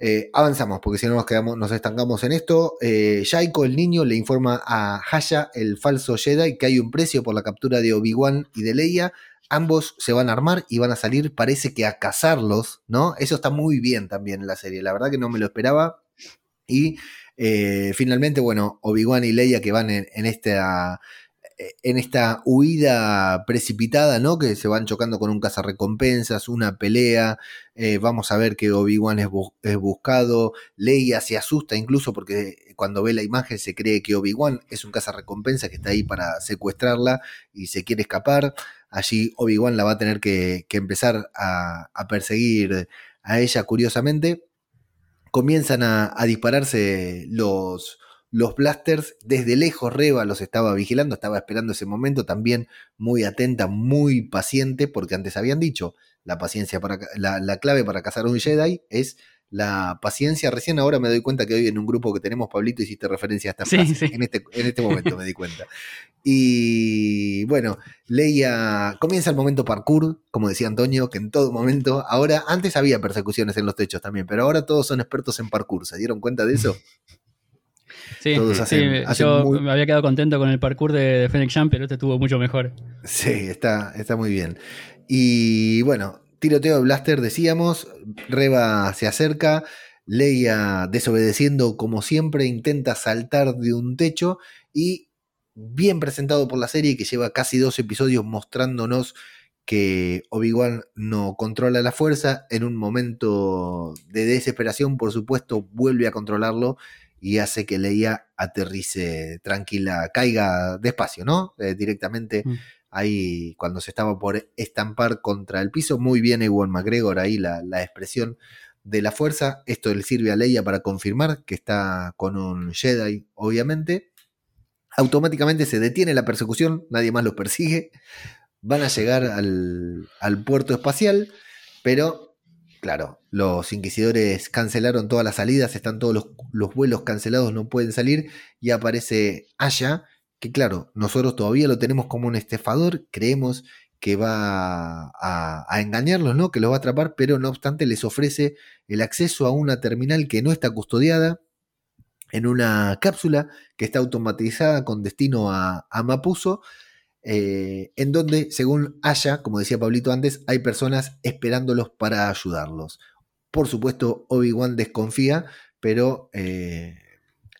Eh, avanzamos, porque si no nos quedamos, nos estancamos en esto. Eh, el niño, le informa a Haya, el falso Jedi, que hay un precio por la captura de Obi-Wan y de Leia. Ambos se van a armar y van a salir, parece que a cazarlos, ¿no? Eso está muy bien también en la serie. La verdad que no me lo esperaba. Y eh, finalmente, bueno, Obi-Wan y Leia que van en, en esta en esta huida precipitada, ¿no? Que se van chocando con un cazarrecompensas, una pelea. eh, vamos a ver que Obi-Wan es, bu es, buscado. Leia se asusta incluso porque cuando ve la imagen se cree que Obi-Wan es un cazarrecompensa que está ahí para secuestrarla y se quiere escapar. Allí Obi-Wan la va a tener que, empezar a, perseguir a ella curiosamente. Comienzan a, dispararse los, los blasters. Desde lejos Reba los estaba vigilando, estaba esperando ese momento, también muy atenta, muy paciente, porque antes habían dicho, la paciencia para la, la clave para cazar un Jedi es la paciencia. Recién ahora me doy cuenta que hoy en un grupo que tenemos, Pablito, hiciste referencia a esta frase. En, este, en este momento me di cuenta. Y bueno, Leia comienza el momento parkour, como decía Antonio, que en todo momento, ahora, antes había persecuciones en los techos también, pero ahora todos son expertos en parkour. ¿Se dieron cuenta de eso? <laughs> Sí, yo me había quedado contento con el parkour de, de Fennec pero este estuvo mucho mejor. Sí, está, está muy bien. Y bueno, tiroteo de blaster, decíamos, Reba se acerca, Leia desobedeciendo como siempre, intenta saltar de un techo y bien presentado por la serie que lleva casi dos episodios mostrándonos que Obi-Wan no controla la fuerza, en un momento de desesperación, por supuesto, vuelve a controlarlo y hace que Leia aterrice tranquila, caiga despacio, ¿no? Eh, directamente mm ahí cuando se estaba por estampar contra el piso. Muy bien Ewan McGregor ahí la, expresión de la fuerza. Esto le sirve a Leia para confirmar que está con un Jedi, obviamente. Automáticamente se detiene la persecución, nadie más los persigue. Van a llegar al, puerto espacial, pero claro, los inquisidores cancelaron todas las salidas, están todos los, los vuelos cancelados, no pueden salir y aparece Aya que claro, nosotros todavía lo tenemos como un estafador, creemos que va a, engañarlos, ¿no? Que los va a atrapar, pero no obstante les ofrece el acceso a una terminal que no está custodiada, en una cápsula que está automatizada con destino a, Mapuso, eh, en donde, según Aya, como decía Pablito antes, hay personas esperándolos para ayudarlos. Por supuesto, Obi-Wan desconfía, pero eh,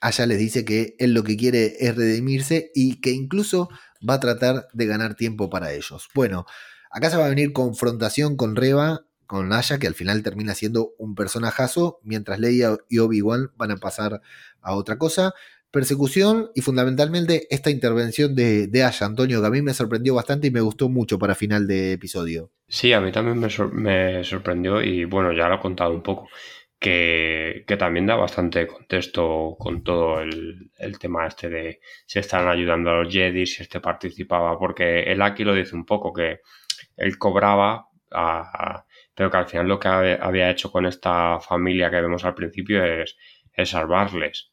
allá les dice que él lo que quiere es redimirse y que incluso va a tratar de ganar tiempo para ellos. Bueno, acá se va a venir confrontación con Reba, con Aya, que al final termina siendo un personajazo, mientras Leia y Obi-Wan van a pasar a otra cosa. Persecución y fundamentalmente esta intervención de, Aya, Antonio, que a mí me sorprendió bastante y me gustó mucho para final de episodio. Sí, a mí también me, me sorprendió y bueno, ya lo he contado un poco que, también da bastante contexto con todo el, tema este de si están ayudando a los Jedi, si este participaba, porque él aquí lo dice un poco, que él cobraba, pero que al final lo que había hecho con esta familia que vemos al principio es, salvarles.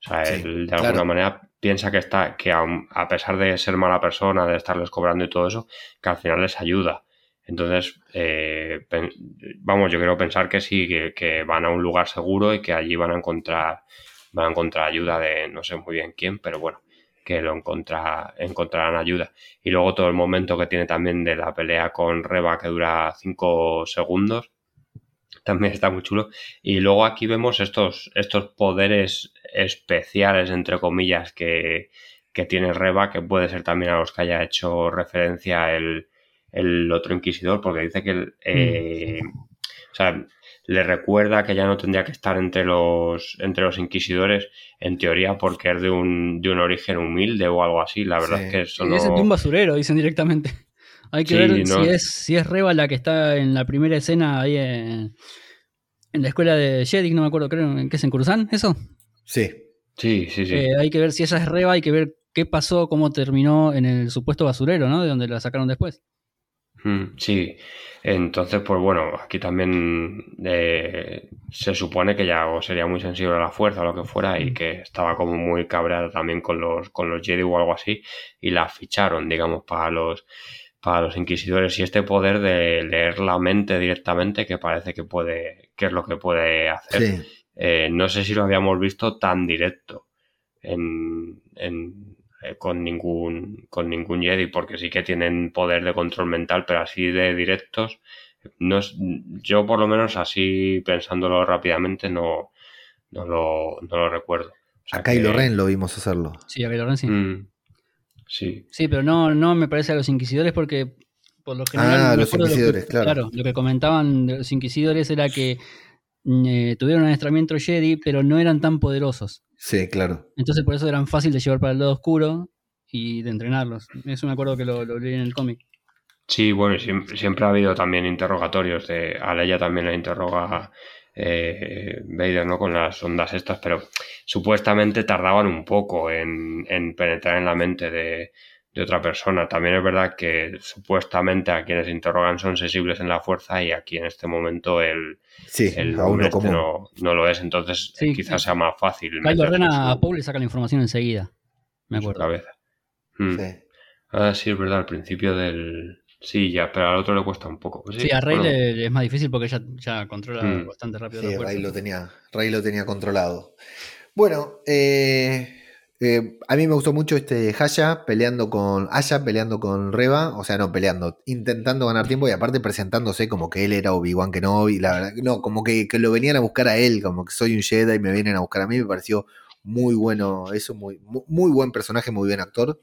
O sea, él de alguna manera piensa que está, que a pesar de ser mala persona, de estarles cobrando y todo eso, que al final les ayuda. Entonces, eh, vamos, yo quiero pensar que sí, que, van a un lugar seguro y que allí van a encontrar, van a encontrar ayuda de no sé muy bien quién, pero bueno, que lo encontra, encontrarán ayuda. Y luego todo el momento que tiene también de la pelea con Reba que dura 5 segundos, también está muy chulo. Y luego aquí vemos estos, estos poderes especiales, entre comillas, que, que tiene Reba, que puede ser también a los que haya hecho referencia el el otro inquisidor, porque dice que eh, o sea, le recuerda que ya no tendría que estar entre los, entre los inquisidores, en teoría, porque es de un, de un origen humilde o algo así. La verdad es que eso no... Es de un basurero, dicen directamente. <laughs> Hay que ver si, es, si es Reba la que está en la primera escena ahí en, la escuela de Jedi, no me acuerdo, creo, que es en Cruzán, ¿eso? Sí. Sí, sí, sí. Eh, hay que ver si esa es Reba, hay que ver qué pasó, cómo terminó en el supuesto basurero, ¿no? De donde la sacaron después. Mm, sí, entonces, pues bueno, aquí también eh, se supone que ya sería muy sensible a la fuerza o lo que fuera y que estaba como muy cabreada también con los, con los Jedi o algo así y la ficharon, digamos, para los, para los inquisidores y este poder de leer la mente directamente que parece que puede, que es lo que puede hacer. Eh, no sé si lo habíamos visto tan directo en, en eh, con ningún con ningún Jedi porque sí que tienen poder de control mental pero así de directos no es, yo por lo menos así pensándolo rápidamente no no lo, no lo recuerdo. A Kylo Ren lo vimos hacerlo. Sí a Kylo Ren sí. Mm, sí. Sí pero no no me parece a los inquisidores porque por lo general ah los inquisidores claro. claro lo que comentaban de los inquisidores era que eh, tuvieron un adiestramiento Jedi, pero no eran tan poderosos. Sí, claro. Entonces por eso eran fáciles de llevar para el lado oscuro y de entrenarlos. Eso me acuerdo que lo, leí en el cómic. Sí, bueno, siempre, ha habido también interrogatorios de a Leia también la interroga eh, Vader, ¿no? Con las ondas estas, pero supuestamente tardaban un poco en, penetrar en la mente de, otra persona. También es verdad que supuestamente a quienes interrogan son sensibles en la fuerza y aquí en este momento el, el hombre este no, lo es, entonces quizás sea más fácil. Kylo Ren a Paul le saca la información enseguida, me acuerdo. Mm. Sí. Ah, sí, es verdad, al principio del, Sí, ya, pero al otro le cuesta un poco. Sí, a Rey le, es más difícil porque ya, ya controla mm. bastante rápido. Sí, Rey lo, tenía, Rey lo tenía controlado. Bueno, eh, eh, a mí me gustó mucho este Haya peleando con Aya peleando con Reba, o sea, no peleando, intentando ganar tiempo y aparte presentándose como que él era Obi-Wan Kenobi, la verdad, no, como que, lo venían a buscar a él, como que soy un Jedi y me vienen a buscar a mí, me pareció muy bueno eso, muy, muy, buen personaje, muy buen actor.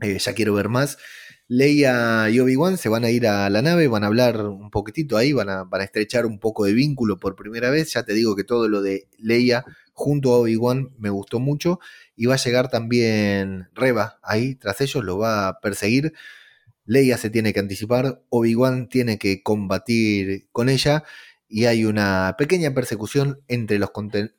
Eh, ya quiero ver más. Leia y Obi-Wan se van a ir a la nave, van a hablar un poquitito ahí, van a, van a, estrechar un poco de vínculo por primera vez. Ya te digo que todo lo de Leia junto a Obi-Wan me gustó mucho. Y va a llegar también Reba ahí tras ellos, lo va a perseguir. Leia se tiene que anticipar, Obi-Wan tiene que combatir con ella y hay una pequeña persecución entre los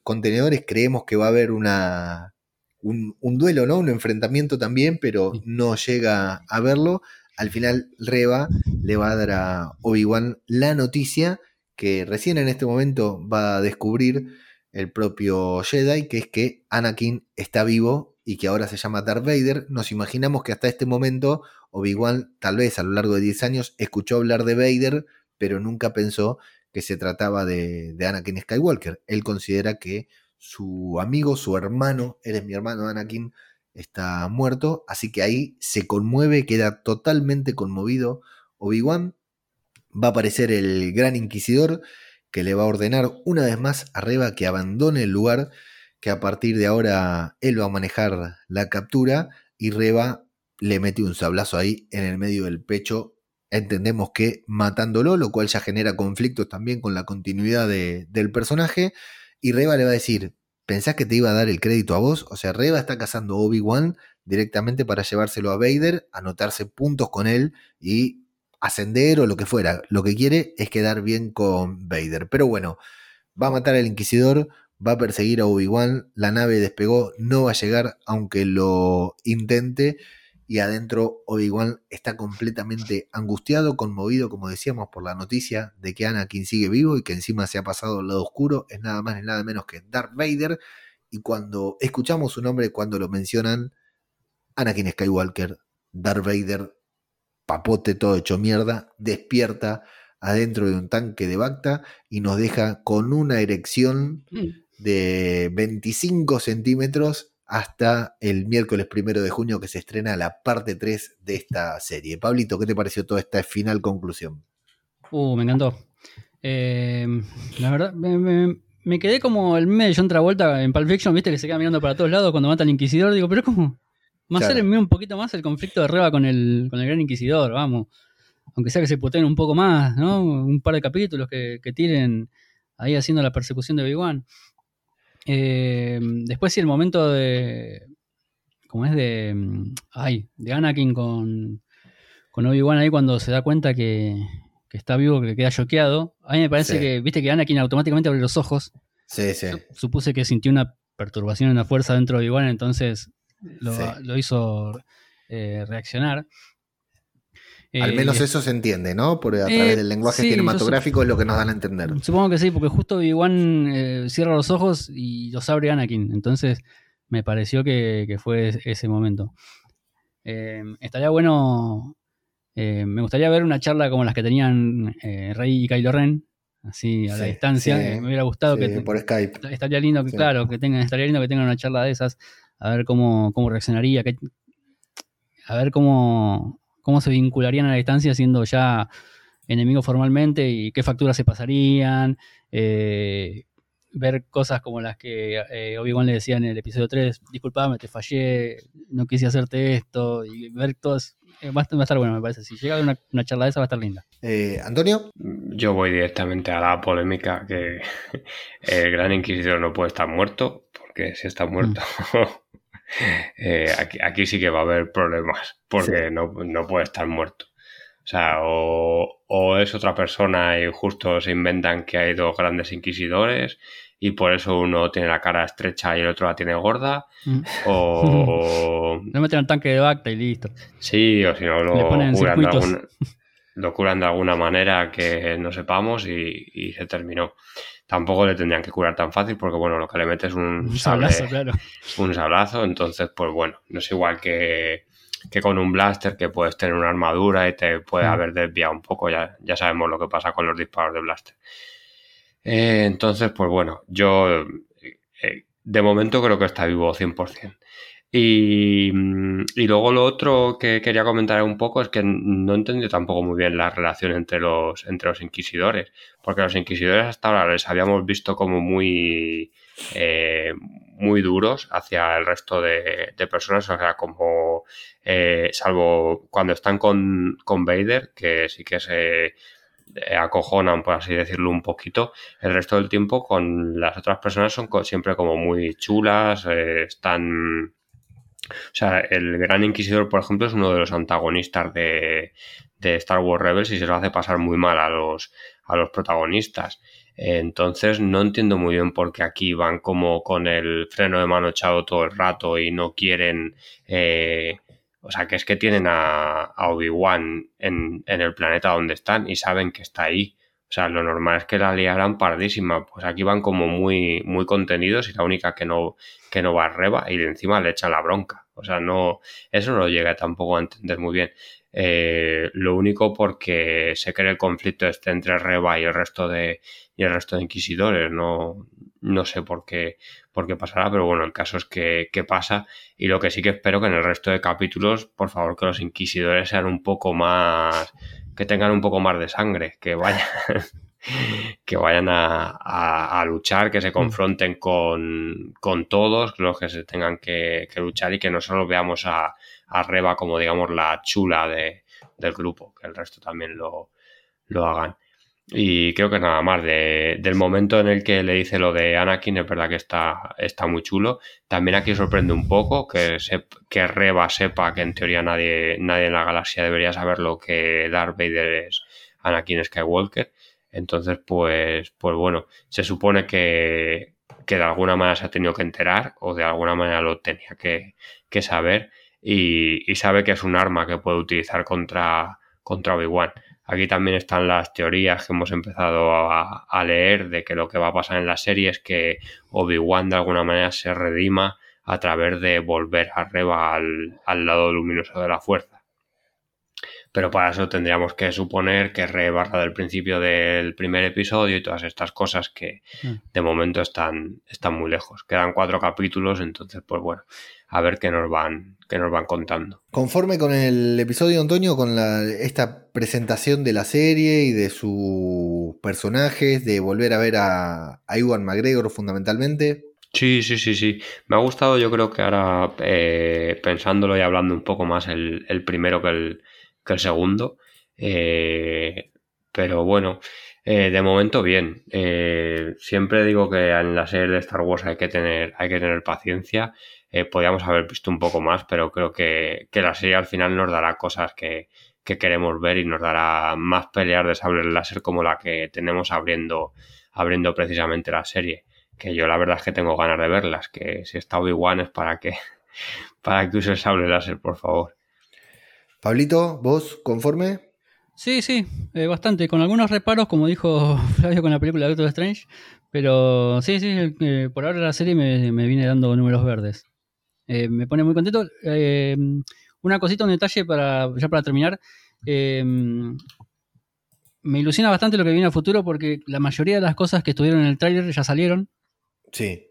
contenedores. Creemos que va a haber una un, duelo, ¿no? Un enfrentamiento también, pero no llega a verlo. Al final, Reba le va a dar a Obi-Wan la noticia que recién en este momento va a descubrir el propio Jedi, que es que Anakin está vivo y que ahora se llama Darth Vader. Nos imaginamos que hasta este momento Obi-Wan, tal vez a lo largo de 10 años, escuchó hablar de Vader, pero nunca pensó que se trataba de, Anakin Skywalker. Él considera que su amigo, su hermano, eres mi hermano Anakin, está muerto, así que ahí se conmueve, queda totalmente conmovido Obi-Wan. Va a aparecer el gran inquisidor que le va a ordenar una vez más a Reba que abandone el lugar, que a partir de ahora él va a manejar la captura y Reba le mete un sablazo ahí en el medio del pecho. Entendemos que matándolo, lo cual ya genera conflictos también con la continuidad del personaje. Y Reba le va a decir, ¿pensás que te iba a dar el crédito a vos? O sea, Reba está cazando Obi-Wan directamente para llevárselo a Vader, anotarse puntos con él y ascender o lo que fuera. Lo que quiere es quedar bien con Vader. Pero bueno, va a matar al Inquisidor, va a perseguir a Obi-Wan, la nave despegó, no va a llegar aunque lo intente y adentro Obi-Wan está completamente angustiado, conmovido, como decíamos, por la noticia de que Anakin sigue vivo y que encima se ha pasado al lado oscuro, es nada más ni nada menos que Darth Vader. Y cuando escuchamos su nombre, cuando lo mencionan, Anakin Skywalker, Darth Vader, papote todo hecho mierda, despierta adentro de un tanque de Bacta y nos deja con una erección mm. de 25 centímetros hasta el miércoles primero de junio que se estrena la parte 3 de esta serie. Pablito, ¿qué te pareció toda esta final conclusión? Uh, me encantó. Eh, la verdad, me, quedé como el meme de John Travolta en Pulp Fiction, viste que se queda mirando para todos lados cuando mata al Inquisidor. Digo, pero como más claro. un poquito más el conflicto de Reba con el, con el Gran Inquisidor, vamos. Aunque sea que se puteen un poco más, ¿no? Un par de capítulos que, que tiren ahí haciendo la persecución de Obi-Wan. Eh, después sí, el momento de. ¿Cómo es? De. Ay, de Anakin con. Con Obi-Wan ahí cuando se da cuenta que, está vivo, que queda choqueado. A mí me parece que. Viste que Anakin automáticamente abre los ojos. Sí, sí. Supuse que sintió una perturbación en la fuerza dentro de Obi-Wan, entonces lo, hizo eh, reaccionar. Al menos eh, eso se entiende, ¿no? Por, a través del lenguaje cinematográfico es lo que nos dan a entender. Supongo que sí, porque justo Obi-Wan eh, cierra los ojos y los abre Anakin. Entonces me pareció que, fue ese momento. Eh, estaría bueno. me gustaría ver una charla como las que tenían Rey y Kylo Ren, así a la distancia. me hubiera gustado que. Por Skype. Estaría lindo que, claro, que tengan, estaría lindo que tengan una charla de esas. A ver cómo, cómo reaccionaría. a ver cómo cómo se vincularían a la distancia siendo ya enemigos formalmente y qué facturas se pasarían, eh, ver cosas como las que eh, Obi-Wan le decía en el episodio 3, disculpame, te fallé, no quise hacerte esto, y ver todas, eh, va, a estar bueno, me parece. Si llega una, una charla de esa va a estar linda. Antonio. Yo voy directamente a la polémica que <laughs> el Gran Inquisidor no puede estar muerto, porque si está muerto... Mm. <laughs> Eh, aquí, sí que va a haber problemas porque no, puede estar muerto. O sea, o, es otra persona y justo se inventan que hay dos grandes inquisidores y por eso uno tiene la cara estrecha y el otro la tiene gorda. Mm. O. <laughs> no meten el tanque de Bacta y listo. Sí, o si no lo curan, de alguna, lo curan de alguna manera que no sepamos y, se terminó. Tampoco le tendrían que curar tan fácil porque, bueno, lo que le metes es un, sablazo, claro. <laughs> Un sablazo, entonces, pues bueno, no es igual que, con un blaster que puedes tener una armadura y te puede mm. haber desviado un poco. Ya, ya sabemos lo que pasa con los disparos de blaster. Eh, entonces, pues bueno, yo eh, de momento creo que está vivo 100%. Y, y, luego lo otro que quería comentar un poco es que no entendí tampoco muy bien la relación entre los, entre los inquisidores, porque los inquisidores hasta ahora les habíamos visto como muy, eh, muy duros hacia el resto de, personas, o sea, como salvo cuando están con, con Vader, que sí que se eh, acojonan, por así decirlo, un poquito. El resto del tiempo con las otras personas son siempre como muy chulas, eh, están... O sea, el Gran Inquisidor, por ejemplo, es uno de los antagonistas de, Star Wars Rebels y se lo hace pasar muy mal a los, a los protagonistas. Entonces no entiendo muy bien por qué aquí van como con el freno de mano echado todo el rato y no quieren eh, o sea, que es que tienen a, Obi-Wan en, el planeta donde están y saben que está ahí. O sea, lo normal es que la liaran pardísima. Pues aquí van como muy, muy contenidos y la única que no, que no va a Reba y de encima le echan la bronca. O sea, no, eso no lo llega tampoco a entender muy bien. Eh, lo único porque se cree el conflicto este entre Reba y el resto de, y el resto de inquisidores. No, no sé por qué, por qué pasará, pero bueno, el caso es que, pasa. Y lo que sí que espero que en el resto de capítulos, por favor, que los inquisidores sean un poco más. Que tengan un poco más de sangre, que vayan. <laughs> que vayan a, luchar, que se mm. confronten con, todos los que se tengan que, luchar y que no solo veamos a, a Reba como, digamos, la chula de, del grupo, que el resto también lo, lo hagan. Y creo que nada más. De, del momento en el que le dice lo de Anakin, es verdad que está, está muy chulo. También aquí sorprende un poco que, que Reba sepa que en teoría nadie, nadie en la galaxia debería saber lo que Darth Vader es Anakin Skywalker. Entonces, pues, pues bueno, se supone que, que de alguna manera se ha tenido que enterar o de alguna manera lo tenía que, que saber y, y, sabe que es un arma que puede utilizar contra, contra Obi-Wan. Aquí también están las teorías que hemos empezado a, leer de que lo que va a pasar en la serie es que Obi-Wan de alguna manera se redima a través de volver arriba al, al lado luminoso de la fuerza. Pero para eso tendríamos que suponer que Rey barra del principio del primer episodio y todas estas cosas que mm. de momento están, están muy lejos. Quedan cuatro capítulos, entonces, pues bueno, a ver qué nos van, qué nos van contando. Conforme con el episodio, Antonio, con la, esta presentación de la serie y de sus personajes, de volver a ver a, a Iwan McGregor fundamentalmente. Sí, sí, sí, sí. Me ha gustado, yo creo que ahora eh, pensándolo y hablando un poco más el, primero que el, que el segundo. Eh, pero bueno, eh, de momento bien. siempre digo que en la serie de Star Wars hay que tener, hay que tener paciencia eh, podríamos haber visto un poco más, pero creo que, la serie al final nos dará cosas que, queremos ver y nos dará más peleas de sable láser como la que tenemos abriendo, abriendo precisamente la serie. Que yo la verdad es que tengo ganas de verlas, que si está Obi-Wan es para que, <laughs> para que use el sable láser, por favor. Pablito, ¿vos conforme? Sí, sí, eh, bastante, con algunos reparos, como dijo <laughs> Flavio con la película de Doctor Strange, pero sí, sí, eh, por ahora la serie me, me viene dando números verdes. Eh, me pone muy contento. Eh, una cosita, un detalle para, ya para terminar. Eh, me ilusiona bastante lo que viene a futuro porque la mayoría de las cosas que estuvieron en el tráiler ya salieron. Sí.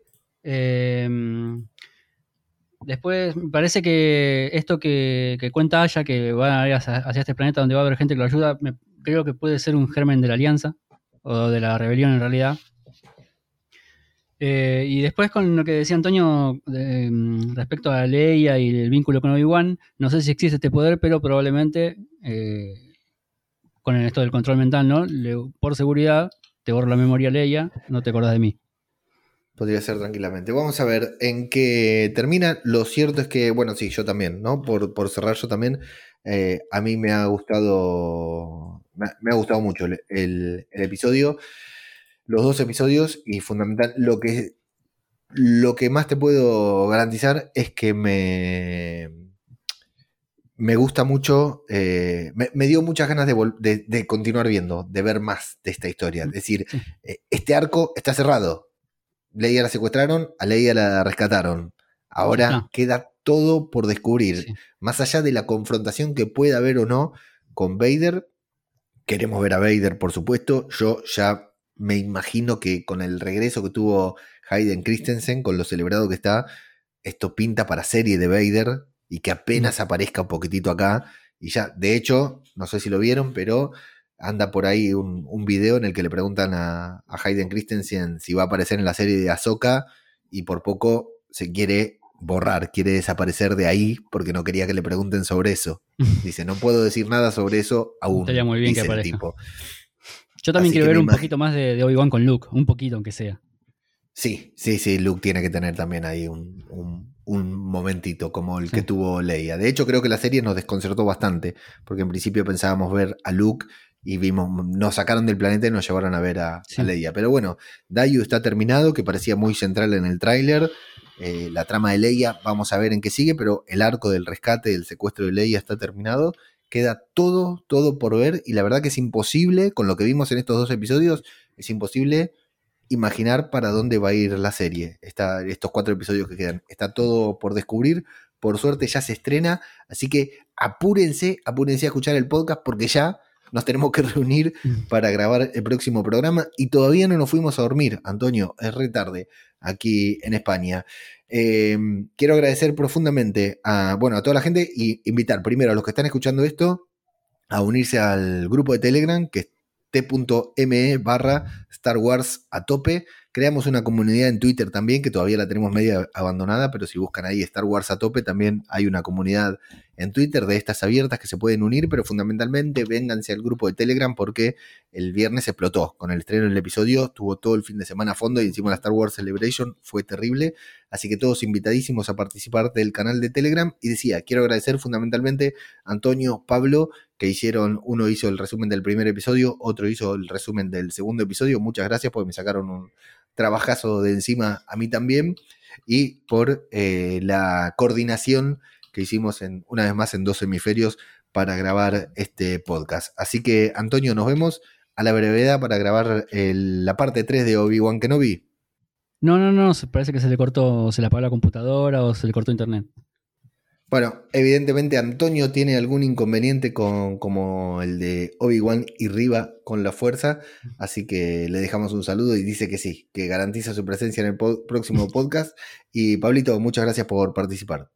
Después, me parece que esto que, cuenta Aya, que va a ir hacia, este planeta donde va a haber gente que lo ayuda, creo que puede ser un germen de la alianza o de la rebelión en realidad. Eh, y después con lo que decía Antonio mm, respecto a Leia y el vínculo con Obi-Wan, no sé si existe este poder, pero probablemente eh, con esto del control mental, ¿no? por seguridad, te borro la memoria Leia, no te acordás de mí. Podría ser tranquilamente. Vamos a ver en qué termina. Lo cierto es que, bueno, sí, yo también, ¿no? Por, por cerrar yo también. Eh, a mí me ha gustado, me, ha gustado mucho el, episodio, los dos episodios y fundamental, lo que, lo que más te puedo garantizar es que me, me gusta mucho, eh, me, dio muchas ganas de, continuar viendo, de ver más de esta historia. Es decir, eh, este arco está cerrado. Leia la secuestraron, a Leia la rescataron. Ahora queda todo por descubrir. Más allá de la confrontación que pueda haber o no con Vader, queremos ver a Vader, por supuesto. Yo ya me imagino que con el regreso que tuvo Hayden Christensen, con lo celebrado que está, esto pinta para serie de Vader y que apenas aparezca un poquitito acá. Y ya, de hecho, no sé si lo vieron, pero anda por ahí un, un video en el que le preguntan a, a Hayden Christensen si va a aparecer en la serie de Ahsoka y por poco se quiere borrar, quiere desaparecer de ahí porque no quería que le pregunten sobre eso. <laughs> Dice, no puedo decir nada sobre eso aún. Estaría muy bien que aparezca. Yo también quiero ver un poquito más de, Obi-Wan con Luke, un poquito aunque sea. Sí, sí, sí, Luke tiene que tener también ahí un, momentito como el que tuvo Leia. De hecho, creo que la serie nos desconcertó bastante, porque en principio pensábamos ver a Luke y vimos, nos sacaron del planeta y nos llevaron a ver a, a Leia. Pero bueno, Dayu está terminado, que parecía muy central en el tráiler. Eh, la trama de Leia, vamos a ver en qué sigue, pero el arco del rescate, del secuestro de Leia está terminado. Queda todo, todo por ver y la verdad que es imposible, con lo que vimos en estos dos episodios, es imposible imaginar para dónde va a ir la serie. Está, estos cuatro episodios que quedan. Está todo por descubrir. Por suerte ya se estrena, así que apúrense, apúrense a escuchar el podcast porque ya nos tenemos que reunir <laughs> para grabar el próximo programa y todavía no nos fuimos a dormir, Antonio, es re tarde aquí en España. Em, quiero agradecer profundamente a, bueno, a toda la gente y invitar primero a los que están escuchando esto a unirse al grupo de Telegram que es t.me barra Star Wars a tope. Creamos una comunidad en Twitter también, que todavía la tenemos media abandonada, pero si buscan ahí Star Wars a tope, también hay una comunidad en Twitter de estas abiertas que se pueden unir, pero fundamentalmente vénganse al grupo de Telegram porque el viernes explotó. Con el estreno del episodio, tuvo todo el fin de semana a fondo y encima la Star Wars Celebration fue terrible. Así que todos invitadísimos a participar del canal de Telegram. Y decía, quiero agradecer fundamentalmente a Antonio, Pablo, que hicieron, uno hizo el resumen del primer episodio, otro hizo el resumen del segundo episodio. Muchas gracias porque me sacaron un trabajazo de encima a mí también y por eh, la coordinación que hicimos en, una vez más en dos hemisferios para grabar este podcast. Así que, Antonio, nos vemos a la brevedad para grabar la parte 3 de Obi-Wan Kenobi. No, no, no, parece que se le cortó, se le apagó la computadora o se le cortó internet. Bueno, evidentemente Antonio tiene algún inconveniente con, como el de Obi-Wan y Riva con la fuerza, así que le dejamos un saludo y dice que sí, que garantiza su presencia en el próximo <laughs> podcast. Y Pablito, muchas gracias por participar.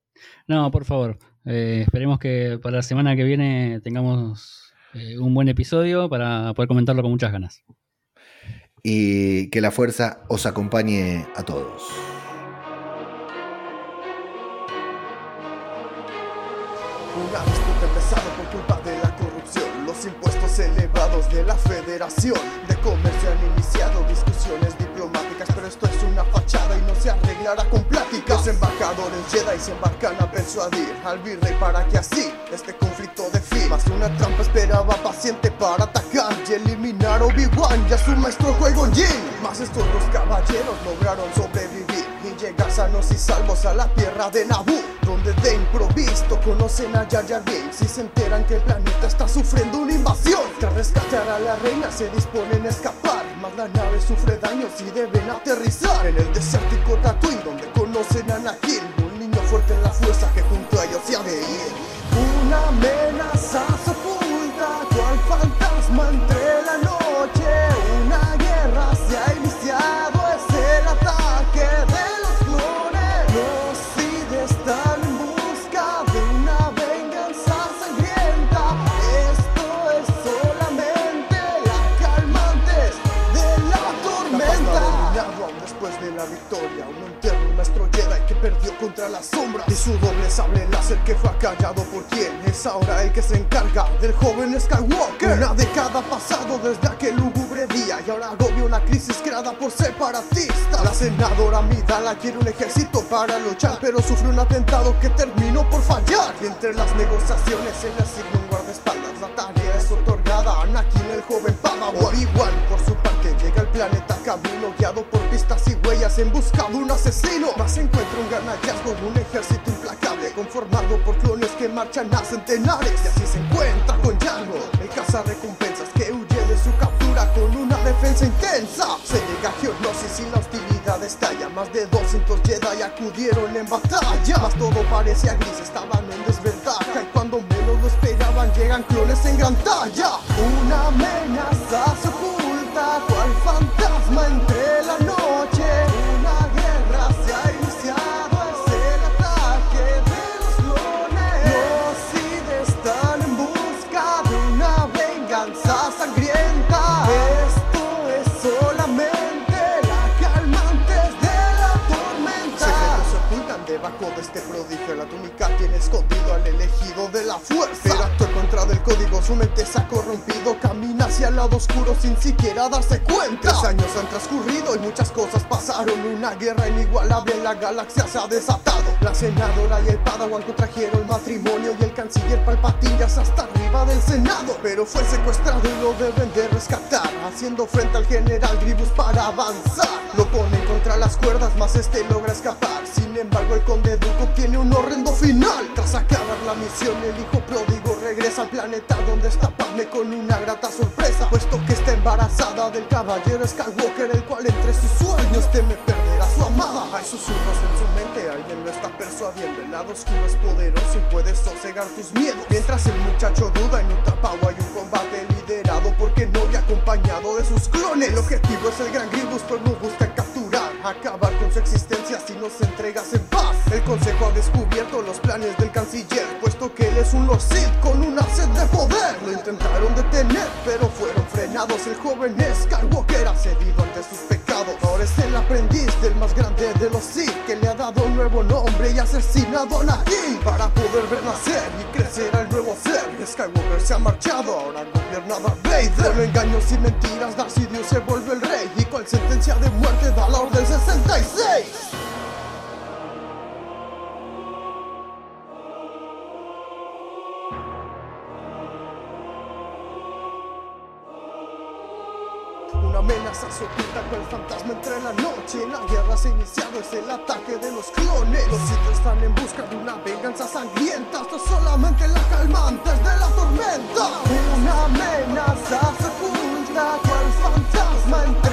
No, por favor, eh, esperemos que para la semana que viene tengamos eh, un buen episodio para poder comentarlo con muchas ganas. Y que la fuerza os acompañe a todos. Una disputa empezado por culpa de la corrupción. Los impuestos elevados de la Federación. De Comercio han iniciado discusiones diplomáticas Pero esto es una fachada y no se arreglará con pláticas. Los embajadores Jedi se embarcan a persuadir al virrey para que así este conflicto de fin. Más una trampa esperaba paciente para atacar y eliminar Obi-Wan y a su maestro juego Jin Más estos dos caballeros lograron sobrevivir llegar sanos y salvos a la tierra de Naboo donde de improviso conocen a Jar Jar Binks y se enteran que el planeta está sufriendo una invasión. Tras rescatar a la reina se disponen a escapar, mas la nave sufre daños y deben aterrizar en el desértico Tatooine donde conocen a Anakin, un niño fuerte en la fuerza que junto a ellos se ha de ir. Una amenaza se oculta, cual fantasma entre contra las sombras Y su doble sable láser que fue acallado por quien Es ahora el que se encarga del joven Skywalker. Una década pasado desde aquel lúgubre día Y ahora agobia una crisis creada por separatistas. La senadora Amidala quiere un ejército para luchar Pero sufre un atentado que terminó por fallar. Y entre las negociaciones se le asigna un guardaespaldas La tarea es otorgada a Anakin el joven Padawan. Igual por su planeta camino Guiado por pistas y huellas en busca de un asesino. Más encuentra un gran hallazgo un ejército implacable Conformado por clones que marchan a centenares. Y así se encuentra con Django El caza recompensas que huye de su captura con una defensa intensa. Se llega a Geonosis y la hostilidad estalla. Más de 200 Jedi acudieron en batalla. Mas todo parecía gris, estaban en desventaja. Y cuando menos lo esperaban llegan clones en gran talla su mente se ha corrompido Hacia el lado oscuro sin siquiera darse cuenta. Tres años han transcurrido y muchas cosas pasaron. Una guerra inigualable en la galaxia se ha desatado. La senadora y el padawan contrajeron matrimonio Y el canciller Palpatine ya hasta arriba del senado. Pero fue secuestrado y lo deben de rescatar Haciendo frente al general Grievous para avanzar. Lo ponen contra las cuerdas, mas este logra escapar. Sin embargo el conde Duke obtiene un horrendo final. Tras acabar la misión el hijo pródigo regresa al planeta Donde está Padme con una grata sorpresa Puesto que está embarazada del caballero Skywalker El cual entre sus sueños teme perder a su amada. Hay susurros en su mente, alguien lo está persuadiendo. El lado oscuro es poderoso y puede sosegar tus miedos. Mientras el muchacho duda en Utapau hay un combate liderado por Kenobi acompañado de sus clones. El objetivo es el gran Grievous pues nos busca capturar Acabar con su existencia si nos entregas en paz. El consejo ha descubierto los planes del canciller Puesto que él es un Lord con una sed de poder. Lo intentaron detener pero fueron frenados. El joven Skywalker ha cedido ante sus pecados Ahora es el aprendiz del más grande de los Sith Que le ha dado un nuevo nombre y asesinado a Anakin Para poder renacer y crecer al nuevo ser. Skywalker se ha marchado, ahora gobierna Darth Vader. Con engaños y mentiras Darth Sidious se vuelve el rey Y cual sentencia de muerte da la orden 66 Una amenaza se oculta con el fantasma entre la noche La guerra se ha iniciado, es el ataque de los clones. Los Sith están en busca de una venganza sangrienta Esto es solamente la calma antes de la tormenta. Una amenaza oculta cual fantasma entre